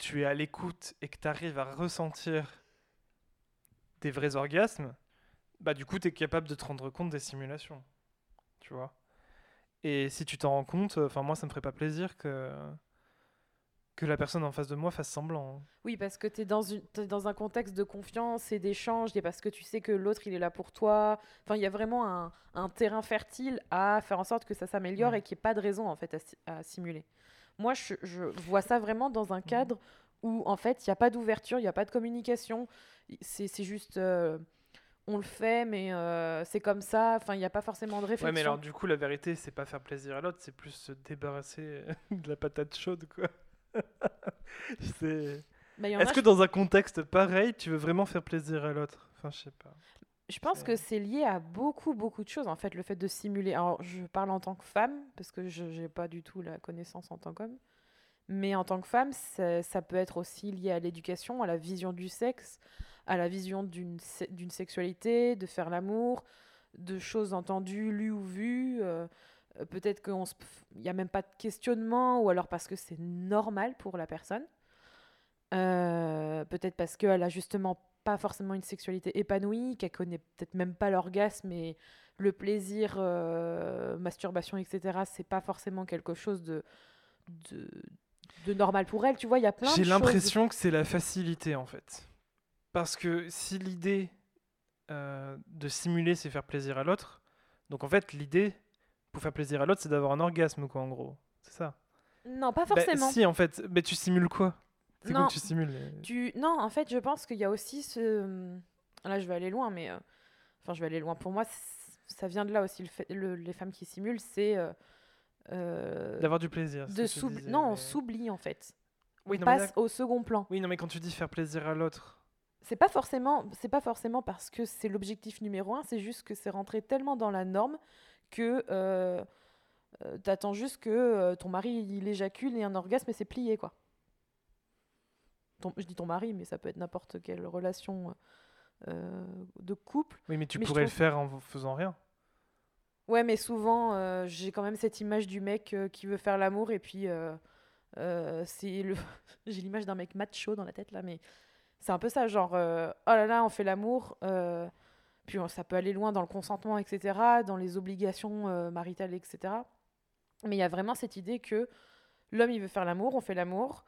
B: tu es à l'écoute et que tu arrives à ressentir des vrais orgasmes, bah du coup, tu es capable de te rendre compte des simulations. Tu vois Et si tu t'en rends compte, enfin, moi, ça me ferait pas plaisir que, que la personne en face de moi fasse semblant. hein.
A: Oui, parce que tu es dans, une, dans un contexte de confiance et d'échange, et parce que tu sais que l'autre, il est là pour toi. Enfin, il y a vraiment un, un terrain fertile à faire en sorte que ça s'améliore
B: Mm.
A: et qu'il n'y ait pas de raison, en fait, à simuler. Moi, je, je vois ça vraiment dans un cadre où, en fait, il n'y a pas d'ouverture, il n'y a pas de communication. C'est juste... euh, on le fait, mais euh, c'est comme ça. Enfin, il n'y a pas forcément de réflexion.
B: Ouais, mais alors du coup, la vérité, c'est pas faire plaisir à l'autre, c'est plus se débarrasser de la patate chaude, quoi. C'est-
A: Bah,
B: Est-ce que dans un contexte pareil, tu veux vraiment faire plaisir à l'autre? Enfin, je sais pas.
A: Je pense que c'est lié à beaucoup, beaucoup de choses, en fait, le fait de simuler. Alors, je parle en tant que femme, parce que je n'ai pas du tout la connaissance en tant qu'homme. Mais en tant que femme, ça, ça peut être aussi lié à l'éducation, à la vision du sexe, à la vision d'une se- d'une sexualité, de faire l'amour, de choses entendues, lues ou vues. euh, Peut-être qu'il n'y a même pas de questionnement, ou alors parce que c'est normal pour la personne. Euh, peut-être parce qu'elle a justement pas forcément une sexualité épanouie, qu'elle connaît peut-être même pas l'orgasme et le plaisir, euh, masturbation, etc. C'est pas forcément quelque chose de, de, de normal pour elle. Tu vois, il y a plein de
B: J'ai l'impression que c'est la facilité, en fait. Parce que si l'idée euh, de simuler, c'est faire plaisir à l'autre, donc en fait, l'idée pour faire plaisir à l'autre, c'est d'avoir un orgasme, quoi, en gros. C'est ça.
A: Non, pas
B: Bah,
A: forcément.
B: si, en fait. Mais tu simules quoi? C'est quoi
A: Non.
B: que tu simules
A: Tu... Non, en fait, je pense qu'il y a aussi ce. Là, je vais aller loin, mais. euh, Enfin, je vais aller loin. Pour moi, ça vient de là aussi. Le fait... le- Les femmes qui simulent, c'est. euh, euh,
B: D'avoir du plaisir.
A: de
B: disais,
A: Non, on s'oublie, en fait.
B: Oui,
A: on
B: non, mais
A: passe au second plan.
B: Oui, non, mais quand tu dis faire plaisir à l'autre,
A: C'est pas forcément, c'est pas forcément parce que c'est l'objectif numéro un, c'est juste que c'est rentré tellement dans la norme que euh, t'attends juste que ton mari il éjacule et un orgasme et c'est plié quoi. Ton- je dis ton mari, mais ça peut être n'importe quelle relation euh, de couple.
B: oui, mais tu
A: Mais
B: pourrais le faire en faisant rien.
A: Ouais, mais souvent euh, j'ai quand même cette image du mec euh, qui veut faire l'amour et puis c'est le, j'ai l'image d'un mec macho dans la tête là, mais c'est un peu ça, genre oh là là, on fait l'amour, puis ça peut aller loin dans le consentement, etc., dans les obligations maritales, etc. Mais il y a vraiment cette idée que l'homme il veut faire l'amour, on fait l'amour.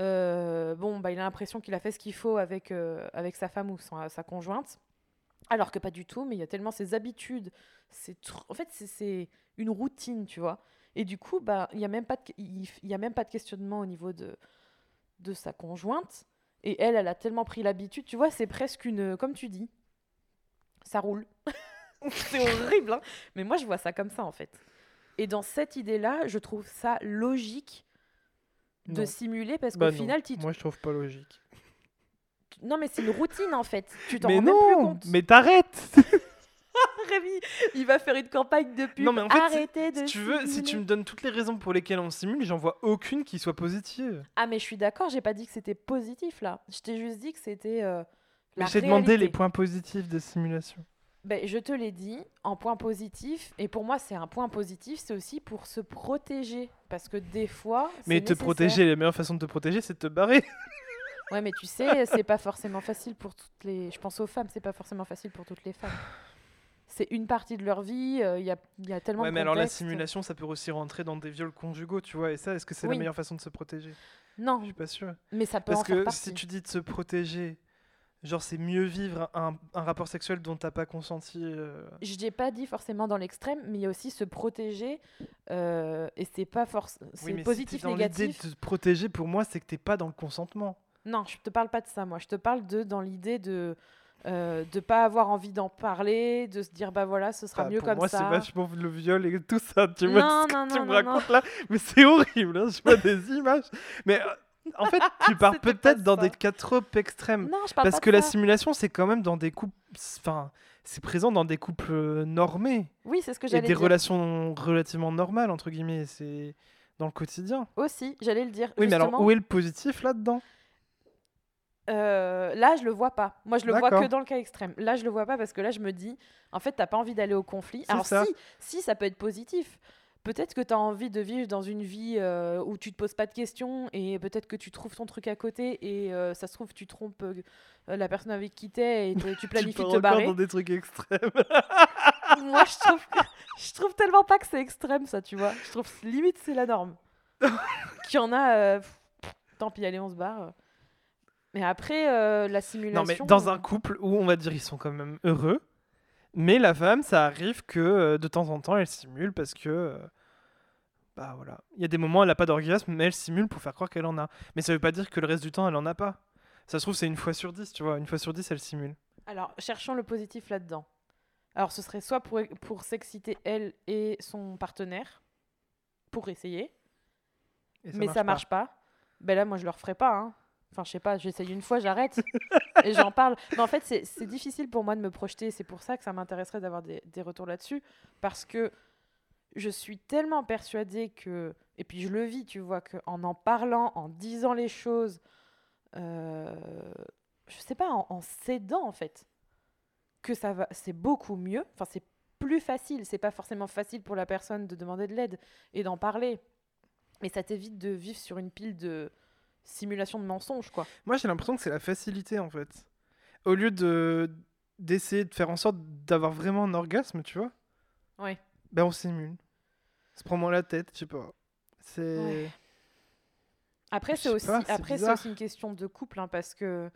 A: Euh, bon, bah, il a l'impression qu'il a fait ce qu'il faut avec, euh, avec sa femme ou sa conjointe. Alors que pas du tout, mais il y a tellement ses habitudes. En fait, c'est- une routine, tu vois. Et du coup, bah, il n'y a, même pas de- a même pas de questionnement au niveau de, de sa conjointe. Et elle, elle a tellement pris l'habitude, tu vois, c'est presque une. Comme tu dis, ça roule. c'est horrible, hein Mais moi, je vois ça comme ça, en fait. Et dans cette idée-là, je trouve ça logique de
B: Non.
A: simuler parce
B: Bah
A: qu'au
B: non,
A: final, tu...
B: Moi, je trouve pas logique.
A: non, mais c'est une routine, en fait. Tu t'en rends même plus
B: non
A: compte.
B: Mais t'arrêtes
A: Rémi, il va faire une campagne de pub.
B: Non, mais en fait, si-
A: Arrêtez de
B: Si tu veux, si tu me donnes toutes les raisons pour lesquelles on simule, j'en vois aucune qui soit positive.
A: Ah, mais je suis d'accord, j'ai pas dit que c'était positif là. Je t'ai juste dit que c'était. euh,
B: Mais j'ai demandé les points positifs de simulation.
A: Ben, je te l'ai dit, en point positif, et pour moi c'est un point positif, c'est aussi pour se protéger. Parce que des fois...
B: Mais te
A: nécessaire.
B: protéger, la meilleure façon de te protéger, c'est de te barrer.
A: Ouais, mais tu sais, c'est pas forcément facile pour toutes les... Je pense aux femmes, c'est pas forcément facile pour toutes les femmes. C'est une partie de leur vie, euh, il y, a, y a tellement
B: Ouais,
A: de
B: mais alors la simulation, ça peut aussi rentrer dans des viols conjugaux, tu vois. Et ça, est-ce que c'est
A: Oui.
B: la meilleure façon de se protéger?
A: Non,
B: Je suis pas sûr.
A: mais ça peut
B: Parce
A: en faire
B: que
A: partie.
B: si tu dis de se protéger, genre c'est mieux vivre un, un rapport sexuel dont t'as pas consenti. euh,
A: Je n'ai pas dit forcément dans l'extrême, mais il y a aussi se protéger, euh, et c'est pas forcément... C'est positif,
B: si dans l'idée
A: négatif.
B: de te protéger, pour moi, c'est que t'es pas dans le consentement.
A: Non, je te parle pas de ça, moi. Je te parle de dans l'idée de euh, de pas avoir envie d'en parler, de se dire bah voilà, ce sera
B: Enfin,
A: mieux
B: pour
A: comme
B: moi,
A: ça.
B: c'est vachement le viol et tout ça. Tu vois
A: Non,
B: ce que
A: non,
B: tu
A: non,
B: me
A: non,
B: racontes là Mais c'est horrible. hein, je vois des images. Mais euh, en fait, tu pars peut-être dans des cas trop extrêmes.
A: Non, je parle
B: Parce
A: pas
B: que
A: de
B: la
A: ça.
B: simulation, c'est quand même dans des couples. Enfin, c'est présent dans des couples euh, normés.
A: Oui, c'est ce que
B: Et
A: j'allais
B: des
A: dire.
B: relations relativement normales, entre guillemets. C'est dans le quotidien.
A: Aussi, j'allais le dire.
B: Oui, mais alors
A: justement.
B: où est le positif là-dedans?
A: Euh, là, je le vois pas. Moi, je le vois
B: D'accord.
A: que dans le cas extrême. Là, je le vois pas parce que là, je me dis, en fait, t'as pas envie d'aller au conflit.
B: C'est
A: Alors,
B: ça.
A: si, si, ça peut être positif. Peut-être que tu as envie de vivre dans une vie euh, où tu te poses pas de questions et peut-être que tu trouves ton truc à côté et euh, ça se trouve, tu trompes euh, la personne avec qui t'es et te- tu planifies
B: tu
A: te barrer.
B: dans des trucs extrêmes.
A: Moi, je trouve, je trouve tellement pas que c'est extrême, ça, tu vois. Je trouve limite c'est la norme. Qu'il y en a, pff, tant pis, allez, on se barre. Mais après, la
B: non,
A: simulation.
B: mais dans un couple où on va dire ils sont quand même heureux, mais la femme, ça arrive que euh, de temps en temps, elle simule parce que. euh, bah voilà. Il y a des moments où elle a pas d'orgasme, mais elle simule pour faire croire qu'elle en a. Mais ça veut pas dire que le reste du temps, elle en a pas. Ça se trouve, c'est une fois sur dix, tu vois. Une fois sur dix, elle simule.
A: Alors, cherchons le positif là-dedans. Alors, ce serait soit pour, pour s'exciter elle et son partenaire, pour essayer, mais ça
B: pas.
A: marche pas. Ben là, moi, je le referai pas. hein. Enfin, je sais pas, j'essaye une fois, j'arrête et j'en parle. Mais en fait, c'est difficile pour moi de me projeter. C'est pour ça que ça m'intéresserait d'avoir des, des retours là-dessus. Parce que je suis tellement persuadée que. Et puis, je le vis, tu vois, qu'en en parlant, en disant les choses, euh, je sais pas, en, en s'aidant, en fait, que ça va. C'est beaucoup mieux. Enfin, c'est plus facile. C'est pas forcément facile pour la personne de demander de l'aide et d'en parler. Mais ça t'évite de vivre sur une pile de simulation de mensonges, quoi.
B: Moi, j'ai l'impression que c'est la facilité en fait. Au lieu de d'essayer de faire en sorte d'avoir vraiment un orgasme, tu vois,
A: Ouais.
B: ben on simule. Se prend moins la tête, je sais pas. C'est.
A: Ouais. Après, c'est aussi,
B: pas, c'est
A: après, c'est
B: bizarre.
A: aussi une question de couple, hein, parce que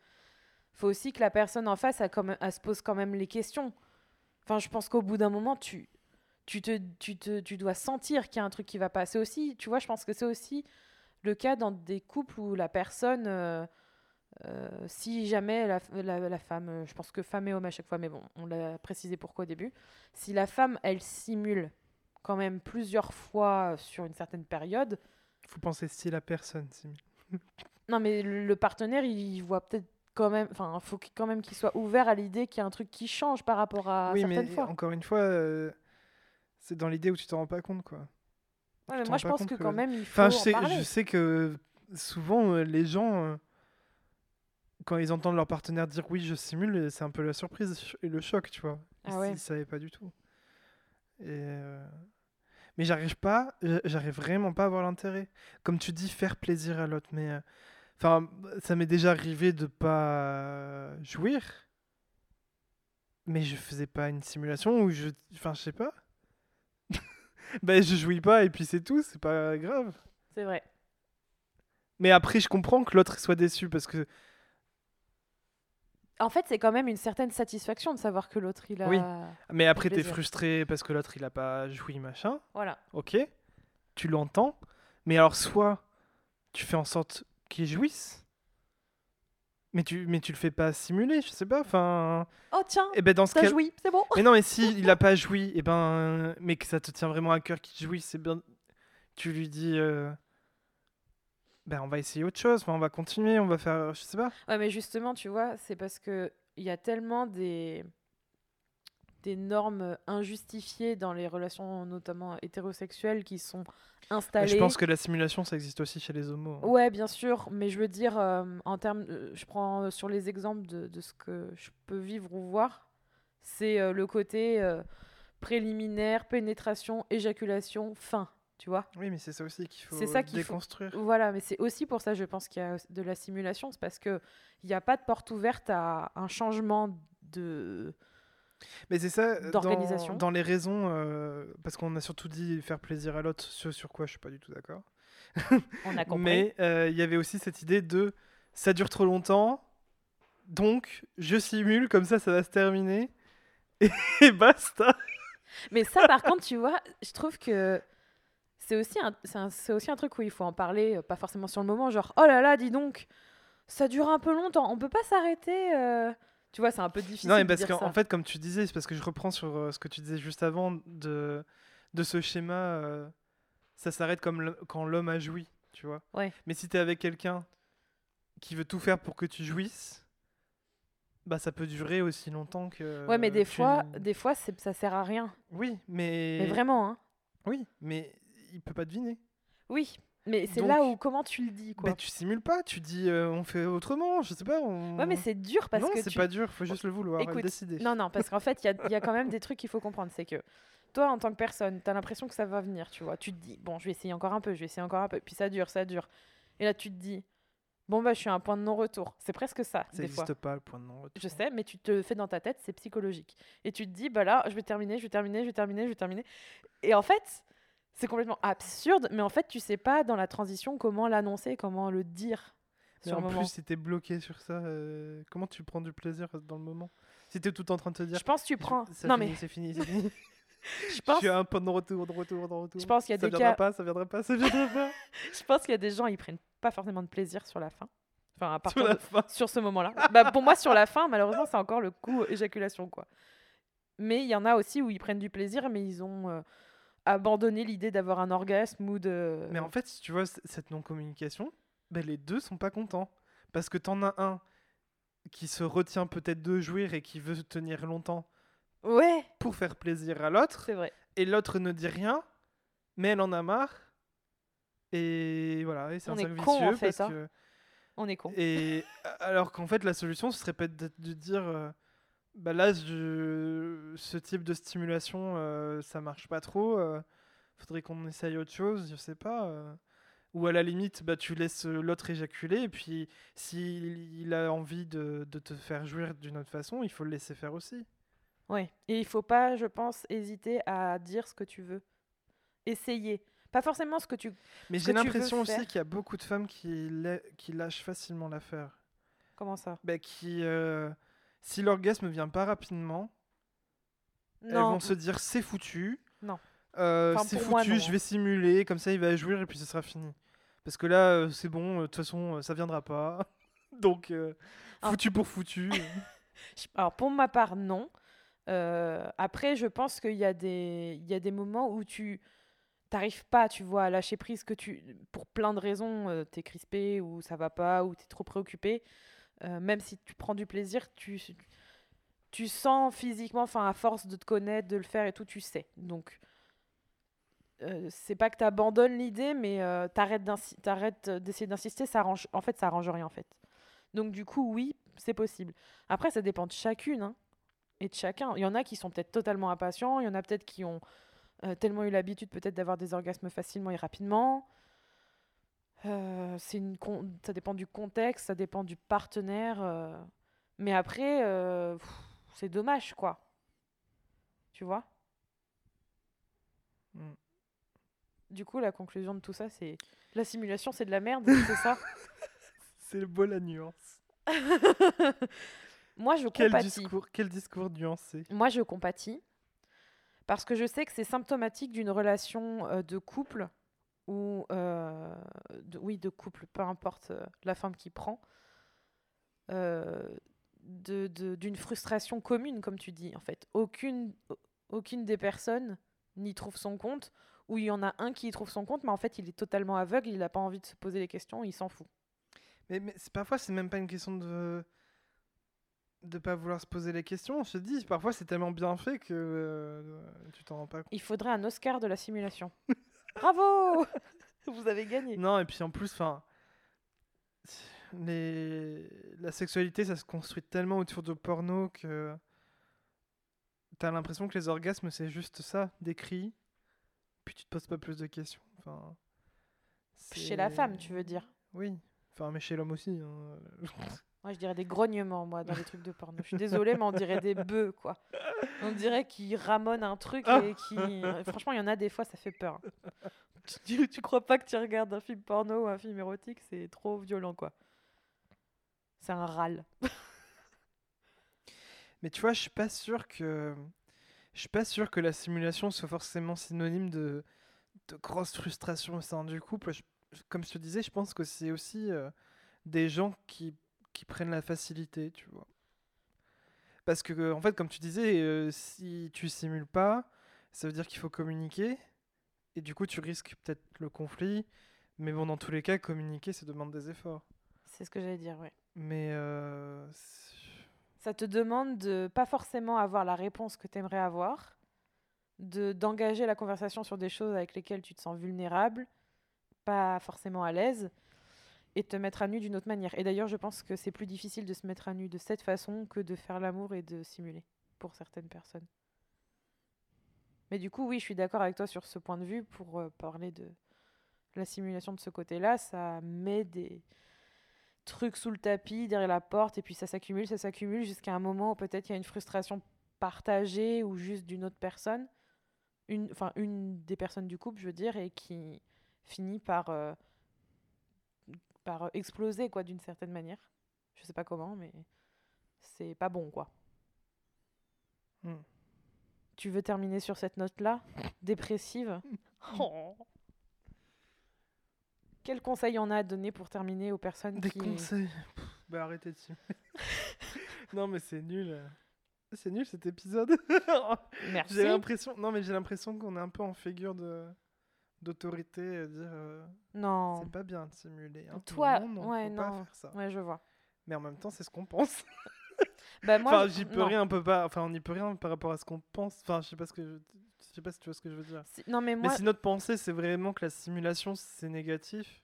A: faut aussi que la personne en face, elle, comme- elle se pose quand même les questions. Enfin, je pense qu'au bout d'un moment, tu, tu, te, tu, te, tu dois sentir qu'il y a un truc qui va pas. C'est aussi, tu vois, je pense que c'est aussi le cas dans des couples où la personne, euh, euh, si jamais la, la, la femme, euh, je pense que femme et homme à chaque fois, mais bon, on l'a précisé pourquoi au début, si la femme, elle simule quand même plusieurs fois sur une certaine période,
B: Faut penser style à personne, simule.
A: non, mais le le partenaire, il voit peut-être quand même. Enfin, il faut quand même qu'il soit ouvert à l'idée qu'il y a un truc qui change par rapport à
B: oui, mais
A: fois.
B: encore une fois, euh, c'est dans l'idée où tu t'en rends pas compte, quoi.
A: Ouais, mais
B: te
A: moi, je pense que
B: que-
A: quand même, il faut
B: Enfin, je
A: en
B: sais,
A: parler.
B: je sais que souvent, euh, les gens, euh, quand ils entendent leur partenaire dire oui, je simule, euh, c'est un peu la surprise et le choc, tu vois. Ils,
A: Ah ouais.
B: ils savaient pas du tout. Et euh, Mais j'arrive pas, j'a- j'arrive vraiment pas à voir l'intérêt. Comme tu dis, faire plaisir à l'autre, mais. euh, Enfin, ça m'est déjà arrivé de pas jouir, mais je faisais pas une simulation où je. Enfin, je sais pas. ben, je jouis pas et puis c'est tout, c'est pas grave.
A: C'est vrai.
B: Mais après, je comprends que l'autre soit déçu parce que.
A: En fait, c'est quand même une certaine satisfaction de savoir que l'autre, il a.
B: Oui. Mais après, t'es frustré parce que l'autre il a pas joui, machin.
A: Voilà.
B: Ok, tu l'entends. Mais alors, soit tu fais en sorte qu'il jouisse, mais tu, mais tu le fais pas simuler, je sais pas. Enfin.
A: Oh, tiens,
B: Et ben dans ce
A: t'as
B: cas.
A: joui, c'est bon.
B: Mais non, mais si il a pas joui, et ben, mais que ça te tient vraiment à cœur qu'il jouisse, c'est bien. Tu lui dis. euh, Ben, on va essayer autre chose, on va continuer, on va faire. Je sais pas.
A: Ouais, mais justement, tu vois, c'est parce que il y a tellement des des normes injustifiées dans les relations, notamment hétérosexuelles, qui sont
B: Mais
A: installées.
B: je pense que la simulation, ça existe aussi chez les homos. hein.
A: Ouais, bien sûr, mais je veux dire, euh, en termes, de- je prends euh, sur les exemples de, de ce que je peux vivre ou voir, C'est euh, le côté euh, préliminaire, pénétration, éjaculation, fin. Tu vois
B: Oui, mais c'est ça aussi qu'il faut
A: ça faut-
B: déconstruire.
A: Voilà, mais c'est aussi pour ça, je pense qu'il y a de la simulation. C'est parce qu'il n'y a pas de porte ouverte à un changement de.
B: Mais c'est ça, euh. Dans, dans les raisons, euh, parce qu'on a surtout dit faire plaisir à l'autre, ce sur quoi je suis pas du tout d'accord.
A: On a compris.
B: Mais euh, il y avait aussi cette idée de ça dure trop longtemps, donc je simule, comme ça ça va se terminer, et, et basta.
A: Mais ça, par contre, tu vois, je trouve que c'est aussi, un, aussi un truc où il faut en parler, pas forcément sur le moment, genre, oh là là, dis donc, ça dure un peu longtemps, on peut pas s'arrêter. euh. Tu vois, c'est un peu difficile
B: Non, mais parce qu'en en fait, comme tu disais, c'est parce que je reprends sur euh, ce que tu disais juste avant de, de ce schéma, euh, ça s'arrête comme le- quand l'homme a joui, tu vois.
A: Ouais.
B: Mais si t'es avec quelqu'un qui veut tout faire pour que tu jouisses, bah ça peut durer aussi longtemps que.
A: ouais, mais des
B: tu
A: fois, des fois ça sert à rien.
B: Oui, mais.
A: Mais vraiment, hein.
B: Oui, mais il peut pas deviner.
A: Oui, mais c'est là où, comment tu le dis, quoi.
B: Bah tu simules pas, tu dis euh, on fait autrement, je sais pas. On...
A: Ouais, mais c'est dur parce
B: non,
A: que
B: c'est
A: tu...
B: pas dur, faut juste le vouloir, le
A: Écoute,
B: décider.
A: Non, non, parce qu'en fait, il y a, il y a quand même des trucs qu'il faut comprendre. C'est que toi, en tant que personne, tu as l'impression que ça va venir, tu vois. Tu te dis, bon, je vais essayer encore un peu, je vais essayer encore un peu. Puis ça dure, ça dure. Et là, tu te dis, bon, bah, je suis à un point de non-retour. C'est presque ça,
B: ça n'existe pas le point de non-retour.
A: Je sais, mais tu te fais dans ta tête, c'est psychologique. Et tu te dis, bah là, je vais terminer, je vais terminer, je vais terminer, je vais terminer. Et en fait, c'est complètement absurde, mais en fait, tu sais pas dans la transition comment l'annoncer, comment le dire
B: Mais
A: sur
B: en
A: le moment.
B: plus, si t'es bloqué sur ça, euh, comment tu prends du plaisir dans le moment? Si t'es tout en train de te dire.
A: Je pense que tu prends.
B: ça
A: Non,
B: finit,
A: mais
B: C'est fini, c'est fini.
A: je pense,
B: suis à un point de retour, de retour, de retour.
A: je pense qu'il y a
B: ça
A: des
B: viendra
A: cas.
B: pas, ça viendra pas, ça viendra pas.
A: Je pense qu'il y a des gens, ils prennent pas forcément de plaisir sur la fin. Enfin, à
B: Sur
A: partir
B: la
A: de-
B: fin.
A: sur ce moment-là. bah, pour moi, sur la fin, malheureusement, c'est encore le coup éjaculation, quoi. Mais il y en a aussi où ils prennent du plaisir, mais ils ont euh, abandonné l'idée d'avoir un orgasme ou de.
B: Mais en fait, si tu vois cette non-communication, ben, les deux sont pas contents. Parce que t'en as un qui se retient peut-être de jouir et qui veut tenir longtemps
A: Ouais,
B: pour faire plaisir à l'autre,
A: c'est vrai.
B: et l'autre ne dit rien, mais elle en a marre. Et voilà, c'est un cercle
A: con, en
B: vicieux
A: fait,
B: parce
A: hein.
B: que
A: On est con.
B: Et alors qu'en fait, la solution, ce serait peut-être de, de dire euh, bah là, je- ce type de stimulation, euh, ça marche pas trop. euh, faudrait qu'on essaye autre chose, je sais pas. euh. Ou à la limite, bah, tu laisses euh, l'autre éjaculer. Et puis, s'il il a envie de, de te faire jouir d'une autre façon, il faut le laisser faire aussi.
A: Ouais. Et il faut pas, je pense, hésiter à dire ce que tu veux. Essayer. Pas forcément ce que tu.
B: Mais j'ai l'impression aussi qu'il y a beaucoup de femmes qui lâchent facilement l'affaire.
A: Comment ça?
B: Bah, qui, euh, si l'orgasme vient pas rapidement, elles
A: Non.
B: vont se dire c'est foutu.
A: Non.
B: Euh,
A: Enfin,
B: c'est
A: moi,
B: foutu,
A: non,
B: je vais simuler, comme ça il va jouir et puis ce sera fini. Parce que là, euh, c'est bon, euh, de toute façon, ça viendra pas. Donc,
A: Ah.
B: foutu pour foutu.
A: Alors pour ma part, non. Euh, après, je pense qu'il y, a des- il y a des moments où tu t'arrives pas, tu vois, à lâcher prise, que tu, pour plein de raisons, euh, t'es crispé ou ça va pas ou t'es trop préoccupé. Euh, même si tu prends du plaisir, tu, tu sens physiquement, enfin à force de te connaître, de le faire et tout, tu sais. Donc euh, c'est pas que tu abandonnes l'idée, mais euh, t'arrêtes d'essayer d'insister, ça arrange, en fait, ça arrange rien en fait. Donc du coup, oui, c'est possible. Après, ça dépend de chacune hein, et de chacun. Il y en a qui sont peut-être totalement impatients, il y en a peut-être qui ont euh, tellement eu l'habitude peut-être d'avoir des orgasmes facilement et rapidement. Euh, c'est une con- ça dépend du contexte, ça dépend du partenaire. euh. Mais après, euh, pff, c'est dommage, quoi. Tu vois?
B: Mm.
A: Du coup, la conclusion de tout ça, c'est la simulation, c'est de la merde, c'est ça?
B: C'est le beau la nuance.
A: Moi, je
B: Quel
A: compatis.
B: discours, quel discours nuancé.
A: Moi, je compatis parce que je sais que c'est symptomatique d'une relation euh, de couple ou euh, de- oui de couple, peu importe euh, la forme qui prend, euh, de- de- d'une frustration commune, comme tu dis. En fait, aucune aucune des personnes n'y trouve son compte, ou il y en a un qui y trouve son compte, mais en fait, il est totalement aveugle, il n'a pas envie de se poser les questions, il s'en fout.
B: Mais, mais parfois, c'est même pas une question de de pas vouloir se poser les questions. On se dit, parfois, c'est tellement bien fait que euh, tu t'en rends pas compte.
A: Il faudrait un Oscar de la simulation. Bravo Vous avez gagné.
B: Non, et puis en plus, enfin, les... la sexualité, ça se construit tellement autour de porno que t'as l'impression que les orgasmes, c'est juste ça, des cris, puis tu te poses pas plus de questions. Enfin,
A: Chez la femme, tu veux dire
B: Oui. Enfin, mais chez l'homme aussi. hein.
A: Moi, je dirais des grognements, moi, dans les trucs de porno. Je suis désolée, mais on dirait des bœufs, quoi. On dirait qu'ils ramonent un truc et qui. Franchement, il y en a des fois, ça fait peur. Tu, tu crois pas que tu regardes un film porno ou un film érotique, c'est trop violent, quoi. C'est un râle.
B: Mais tu vois, je suis pas sûr que. Je suis pas sûr que la simulation soit forcément synonyme de, de grosse frustration au sein du couple. Je- comme je te disais, je pense que c'est aussi euh, des gens qui, qui prennent la facilité, tu vois. Parce que, en fait, comme tu disais, euh, si tu simules pas, ça veut dire qu'il faut communiquer. Et du coup, tu risques peut-être le conflit. Mais bon, dans tous les cas, communiquer, ça demande des efforts.
A: C'est ce que j'allais dire, ouais.
B: Mais. euh,
A: Ça te demande de pas forcément avoir la réponse que tu aimerais avoir, de d'engager la conversation sur des choses avec lesquelles tu te sens vulnérable, pas forcément à l'aise, et te mettre à nu d'une autre manière. Et d'ailleurs, je pense que c'est plus difficile de se mettre à nu de cette façon que de faire l'amour et de simuler pour certaines personnes. Mais du coup, oui, je suis d'accord avec toi sur ce point de vue pour euh, parler de la simulation de ce côté-là. Ça met des trucs sous le tapis, derrière la porte, et puis ça s'accumule, ça s'accumule jusqu'à un moment où peut-être il y a une frustration partagée ou juste d'une autre personne, une, enfin une des personnes du couple, je veux dire, et qui finit par, euh, par euh, exploser, quoi, d'une certaine manière. Je sais pas comment, mais c'est pas bon, quoi.
B: Hmm.
A: Tu veux terminer sur cette note-là Dépressive? Oh. Quel conseil on a à donner pour terminer aux personnes
B: Des
A: qui...
B: conseils. Bah arrêtez de non mais c'est nul. euh. C'est nul cet épisode.
A: Merci.
B: j'ai l'impression. Non mais j'ai l'impression qu'on est un peu en figure de d'autorité, à dire euh,
A: Non.
B: c'est pas bien de simuler. hein.
A: Toi,
B: non, non,
A: ouais,
B: faut
A: non.
B: pas faire ça.
A: Ouais, je vois.
B: Mais en même temps, c'est ce qu'on pense.
A: Bah, moi,
B: enfin, j'y peux
A: non.
B: rien, on peut pas. Enfin, on n'y peut rien par rapport à ce qu'on pense. Enfin, je sais pas ce que je... je sais pas si tu vois ce que je veux dire.
A: Si- Non, mais
B: Mais
A: moi,
B: si notre pensée, c'est vraiment que la simulation, c'est négatif.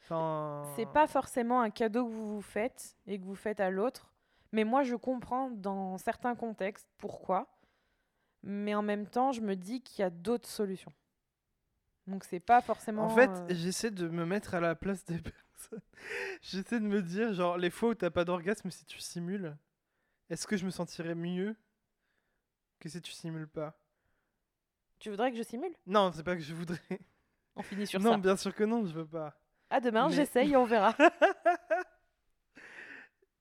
B: Enfin.
A: c'est pas forcément un cadeau que vous vous faites et que vous faites à l'autre. Mais moi, je comprends dans certains contextes pourquoi. Mais en même temps, je me dis qu'il y a d'autres solutions. Donc, c'est pas forcément.
B: En fait,
A: euh,
B: j'essaie de me mettre à la place des personnes. j'essaie de me dire, genre, les fois où t'as pas d'orgasme, si tu simules, est-ce que je me sentirais mieux que si tu simules pas?
A: Tu voudrais que je simule?
B: Non, c'est pas que je voudrais.
A: On finit sur
B: non,
A: ça.
B: bien sûr que non, je veux pas.
A: À demain,
B: mais-
A: j'essaye et on verra.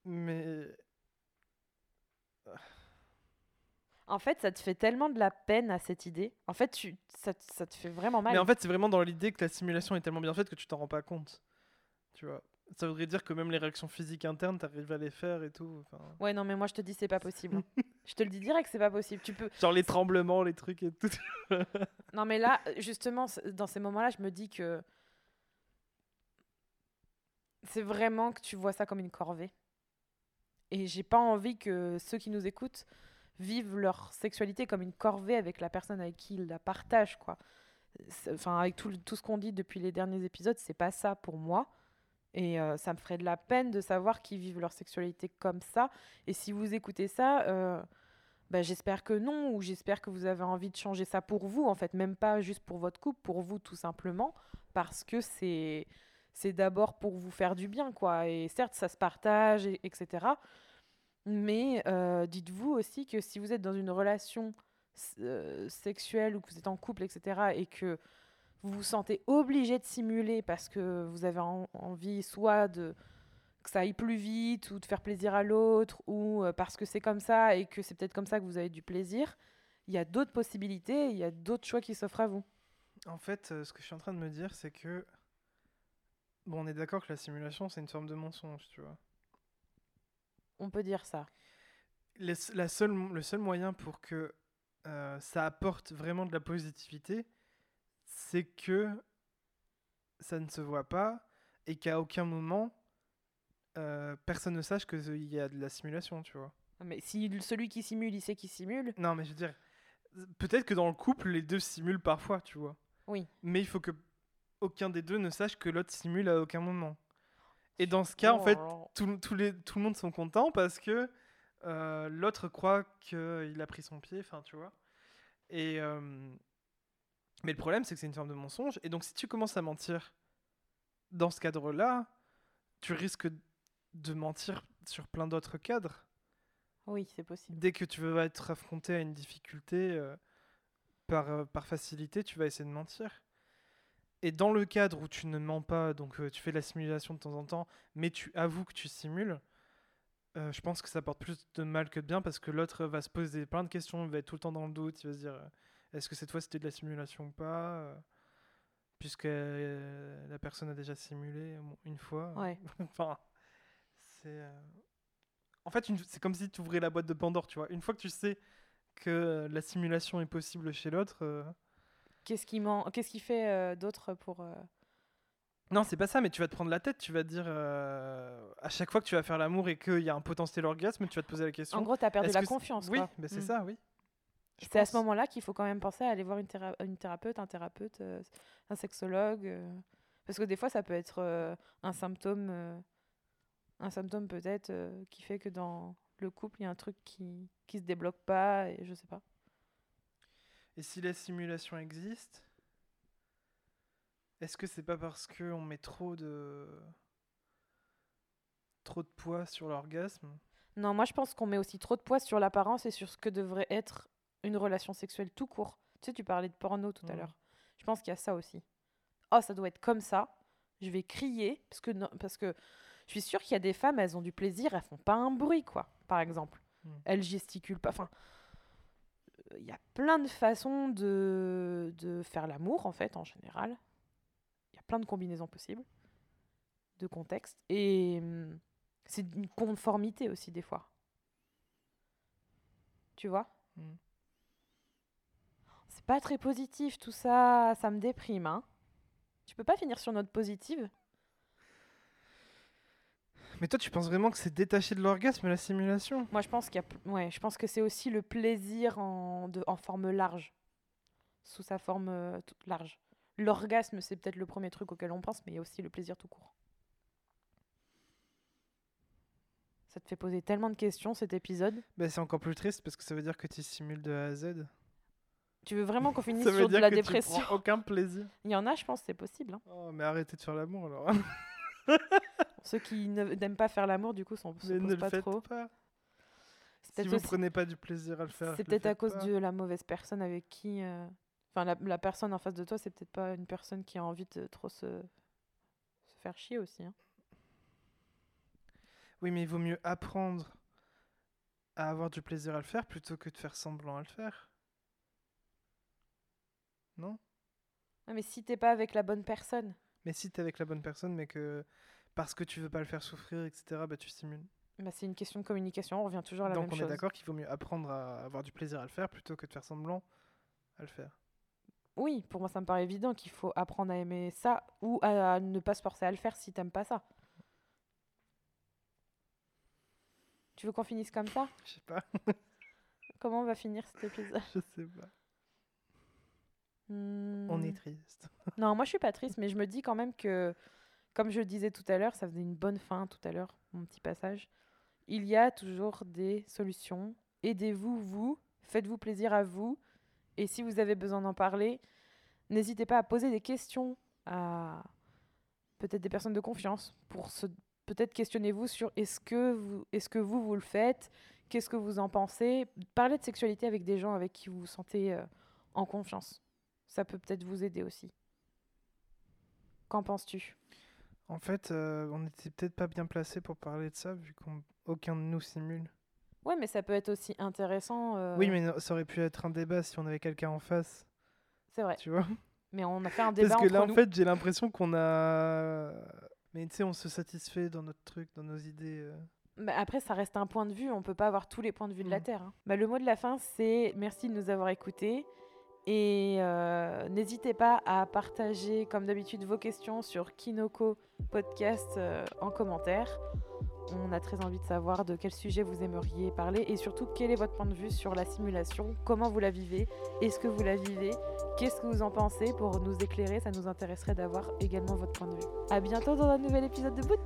B: Mais.
A: En fait, ça te fait tellement de la peine à cette idée. En fait, tu... ça, te- ça te fait vraiment mal.
B: Mais en fait, c'est vraiment dans l'idée que la simulation est tellement bien faite que tu t'en rends pas compte. Tu vois? Ça voudrait dire que même les réactions physiques internes, t'arrives à les faire et tout. enfin.
A: Ouais, non, mais moi, je te dis, c'est pas possible. hein. je te le dis direct, c'est pas possible. Tu peux.
B: Genre les tremblements, les trucs et tout.
A: Non, mais là, justement, dans ces moments-là, je me dis que c'est vraiment que tu vois ça comme une corvée. Et j'ai pas envie que ceux qui nous écoutent vivent leur sexualité comme une corvée avec la personne avec qui ils la partagent, quoi. Enfin, avec tout, ce qu'on dit depuis les derniers épisodes, c'est pas ça pour moi. Et euh, ça me ferait de la peine de savoir qu'ils vivent leur sexualité comme ça. Et si vous écoutez ça, euh, bah, j'espère que non, ou j'espère que vous avez envie de changer ça pour vous, en fait, même pas juste pour votre couple, pour vous tout simplement, parce que c'est d'abord pour vous faire du bien, quoi. Et certes, ça se partage, et- etc. Mais euh, dites-vous aussi que si vous êtes dans une relation euh, sexuelle ou que vous êtes en couple, etc., et que vous vous sentez obligé de simuler parce que vous avez en- envie soit de que ça aille plus vite ou de faire plaisir à l'autre ou euh, parce que c'est comme ça et que c'est peut-être comme ça que vous avez du plaisir, il y a d'autres possibilités, il y a d'autres choix qui s'offrent à vous.
B: En fait, ce que je suis en train de me dire, c'est que. Bon, on est d'accord que la simulation, c'est une forme de mensonge, tu vois.
A: On peut dire ça.
B: Les- la seule, le seul moyen pour que euh, ça apporte vraiment de la positivité, c'est que ça ne se voit pas et qu'à aucun moment, euh, personne ne sache qu'il y a de la simulation, tu vois.
A: Mais si celui qui simule, il sait qu'il simule,
B: Non, mais je veux dire, peut-être que dans le couple, les deux simulent parfois, tu vois.
A: Oui.
B: Mais il faut que aucun des deux ne sache que l'autre simule à aucun moment. Et dans ce cas, en
A: Oh
B: fait,
A: là.
B: tout, tous les, tout le monde sont contents parce que euh, l'autre croit qu'il a pris son pied, enfin, tu vois. Et. euh, mais le problème, c'est que c'est une forme de mensonge. Et donc, si tu commences à mentir dans ce cadre-là, tu risques de mentir sur plein d'autres cadres.
A: Oui, c'est possible.
B: Dès que tu vas être affronté à une difficulté, euh, par, par facilité, tu vas essayer de mentir. Et dans le cadre où tu ne mens pas, donc euh, tu fais de la simulation de temps en temps, mais tu avoues que tu simules, euh, je pense que ça porte plus de mal que de bien parce que l'autre va se poser plein de questions, il va être tout le temps dans le doute, il va se dire euh, est-ce que cette fois c'était de la simulation ou pas Puisque la personne a déjà simulé une fois.
A: Ouais.
B: enfin, c'est. En fait, une- c'est comme si tu ouvrais la boîte de Pandore, tu vois. Une fois que tu sais que la simulation est possible chez l'autre.
A: Qu'est-ce qui. Qu'est-ce qui fait euh, d'autre pour. euh,
B: Non, c'est pas ça, mais tu vas te prendre la tête, tu vas te dire. euh, À chaque fois que tu vas faire l'amour et qu'il y a un potentiel orgasme, tu vas te poser la question.
A: En gros, tu as perdu la confiance.
B: Oui,
A: quoi.
B: mais c'est
A: Mm.
B: ça, oui.
A: C'est à ce moment-là qu'il faut quand même penser à aller voir une, théra- une thérapeute, un thérapeute, euh, un sexologue. euh, Parce que des fois, ça peut être un symptôme, un symptôme peut-être qui fait que dans le couple, il y a un truc qui qui se débloque pas et je sais pas.
B: Et si la simulation existe, est-ce que c'est pas parce que on met trop de trop de poids sur l'orgasme?
A: Non, moi je pense qu'on met aussi trop de poids sur l'apparence et sur ce que devrait être une relation sexuelle tout court. Tu sais, tu parlais de porno tout à l'heure. Je pense qu'il y a ça aussi. Oh, ça doit être comme ça. Je vais crier parce que non, parce que je suis sûre qu'il y a des femmes, elles ont du plaisir, elles font pas un bruit quoi, par exemple.
B: Mhm.
A: Elles gesticulent pas. Enfin, il y a plein de façons de de faire l'amour en fait en général. Il y a plein de combinaisons possibles, de contextes et hum, c'est une conformité aussi des fois. Tu vois?
B: Mm.
A: C'est pas très positif tout ça, ça me déprime. Hein tu peux pas finir sur note positive?
B: Mais toi, tu penses vraiment que c'est détaché de l'orgasme la simulation
A: Moi je pense qu'il y a ouais, je pense que c'est aussi le plaisir en, de, en forme large. Sous sa forme euh, toute large. L'orgasme, c'est peut-être le premier truc auquel on pense, mais il y a aussi le plaisir tout court. Ça te fait poser tellement de questions cet épisode.
B: Bah, c'est encore plus triste parce que ça veut dire que tu simules de A à Z.
A: Tu veux vraiment qu'on finisse sur de la
B: que
A: dépression
B: tu prends aucun plaisir.
A: Il y en a, je pense, c'est possible. hein.
B: Oh, mais arrêtez de faire l'amour alors.
A: Ceux qui ne- n'aiment pas faire l'amour, du coup, s'en se
B: ne
A: posent
B: le
A: pas trop.
B: pas. Si vous
A: aussi-
B: prenez pas du plaisir à le faire.
A: c'est peut-être à cause
B: pas.
A: de la mauvaise personne avec qui. euh, Enfin, la, la personne en face de toi, c'est peut-être pas une personne qui a envie de trop se, se faire chier aussi. hein.
B: Oui, mais il vaut mieux apprendre à avoir du plaisir à le faire plutôt que de faire semblant à le faire. Non?
A: Ouais, mais si t'es pas avec la bonne personne,
B: Mais si t'es avec la bonne personne, mais que parce que tu veux pas le faire souffrir, etc., bah tu simules.
A: bah, c'est une question de communication. On revient toujours à la
B: Donc
A: même
B: on
A: chose.
B: est d'accord qu'il vaut mieux apprendre à avoir du plaisir à le faire plutôt que de faire semblant à le faire.
A: Oui, pour moi, ça me paraît évident qu'il faut apprendre à aimer ça ou à, ne pas se forcer à le faire si t'aimes pas ça. Tu veux qu'on finisse comme ça?
B: Je sais pas,
A: Comment on va finir cet épisode?
B: Je sais pas. On
A: Hmm.
B: est triste.
A: Non, moi je suis pas triste, mais je me dis quand même que, comme je le disais tout à l'heure, ça faisait une bonne fin tout à l'heure, mon petit passage. Il y a toujours des solutions. Aidez-vous, vous, faites-vous plaisir à vous. Et si vous avez besoin d'en parler, n'hésitez pas à poser des questions à peut-être des personnes de confiance pour peut-être questionnez-vous sur est-ce que vous est-ce que vous vous le faites? Qu'est-ce que vous en pensez? Parlez de sexualité avec des gens avec qui vous vous sentez euh, en confiance. Ça peut peut-être vous aider aussi. Qu'en penses-tu?
B: En fait, euh, on était peut-être pas bien placé pour parler de ça vu qu'aucun de nous simule.
A: Ouais, mais ça peut être aussi intéressant. euh,
B: Oui, mais ça aurait pu être un débat si on avait quelqu'un en face,
A: C'est vrai.
B: tu vois?
A: Mais on a fait un débat
B: Parce que
A: entre
B: là, en fait, j'ai l'impression qu'on a. Mais tu sais, on se satisfait dans notre truc, dans nos idées. euh.
A: Bah, après, ça reste un point de vue. On peut pas avoir tous les points de vue de la
B: Mm.
A: Terre. hein. Bah, le mot de la fin, c'est merci de nous avoir écoutés. Et euh, n'hésitez pas à partager, comme d'habitude, vos questions sur Kinoko Podcast euh, en commentaire. On a très envie de savoir de quel sujet vous aimeriez parler et surtout quel est votre point de vue sur la simulation, comment vous la vivez, est-ce que vous la vivez, qu'est-ce que vous en pensez? Pour nous éclairer, ça nous intéresserait d'avoir également votre point de vue. A bientôt dans un nouvel épisode de Bout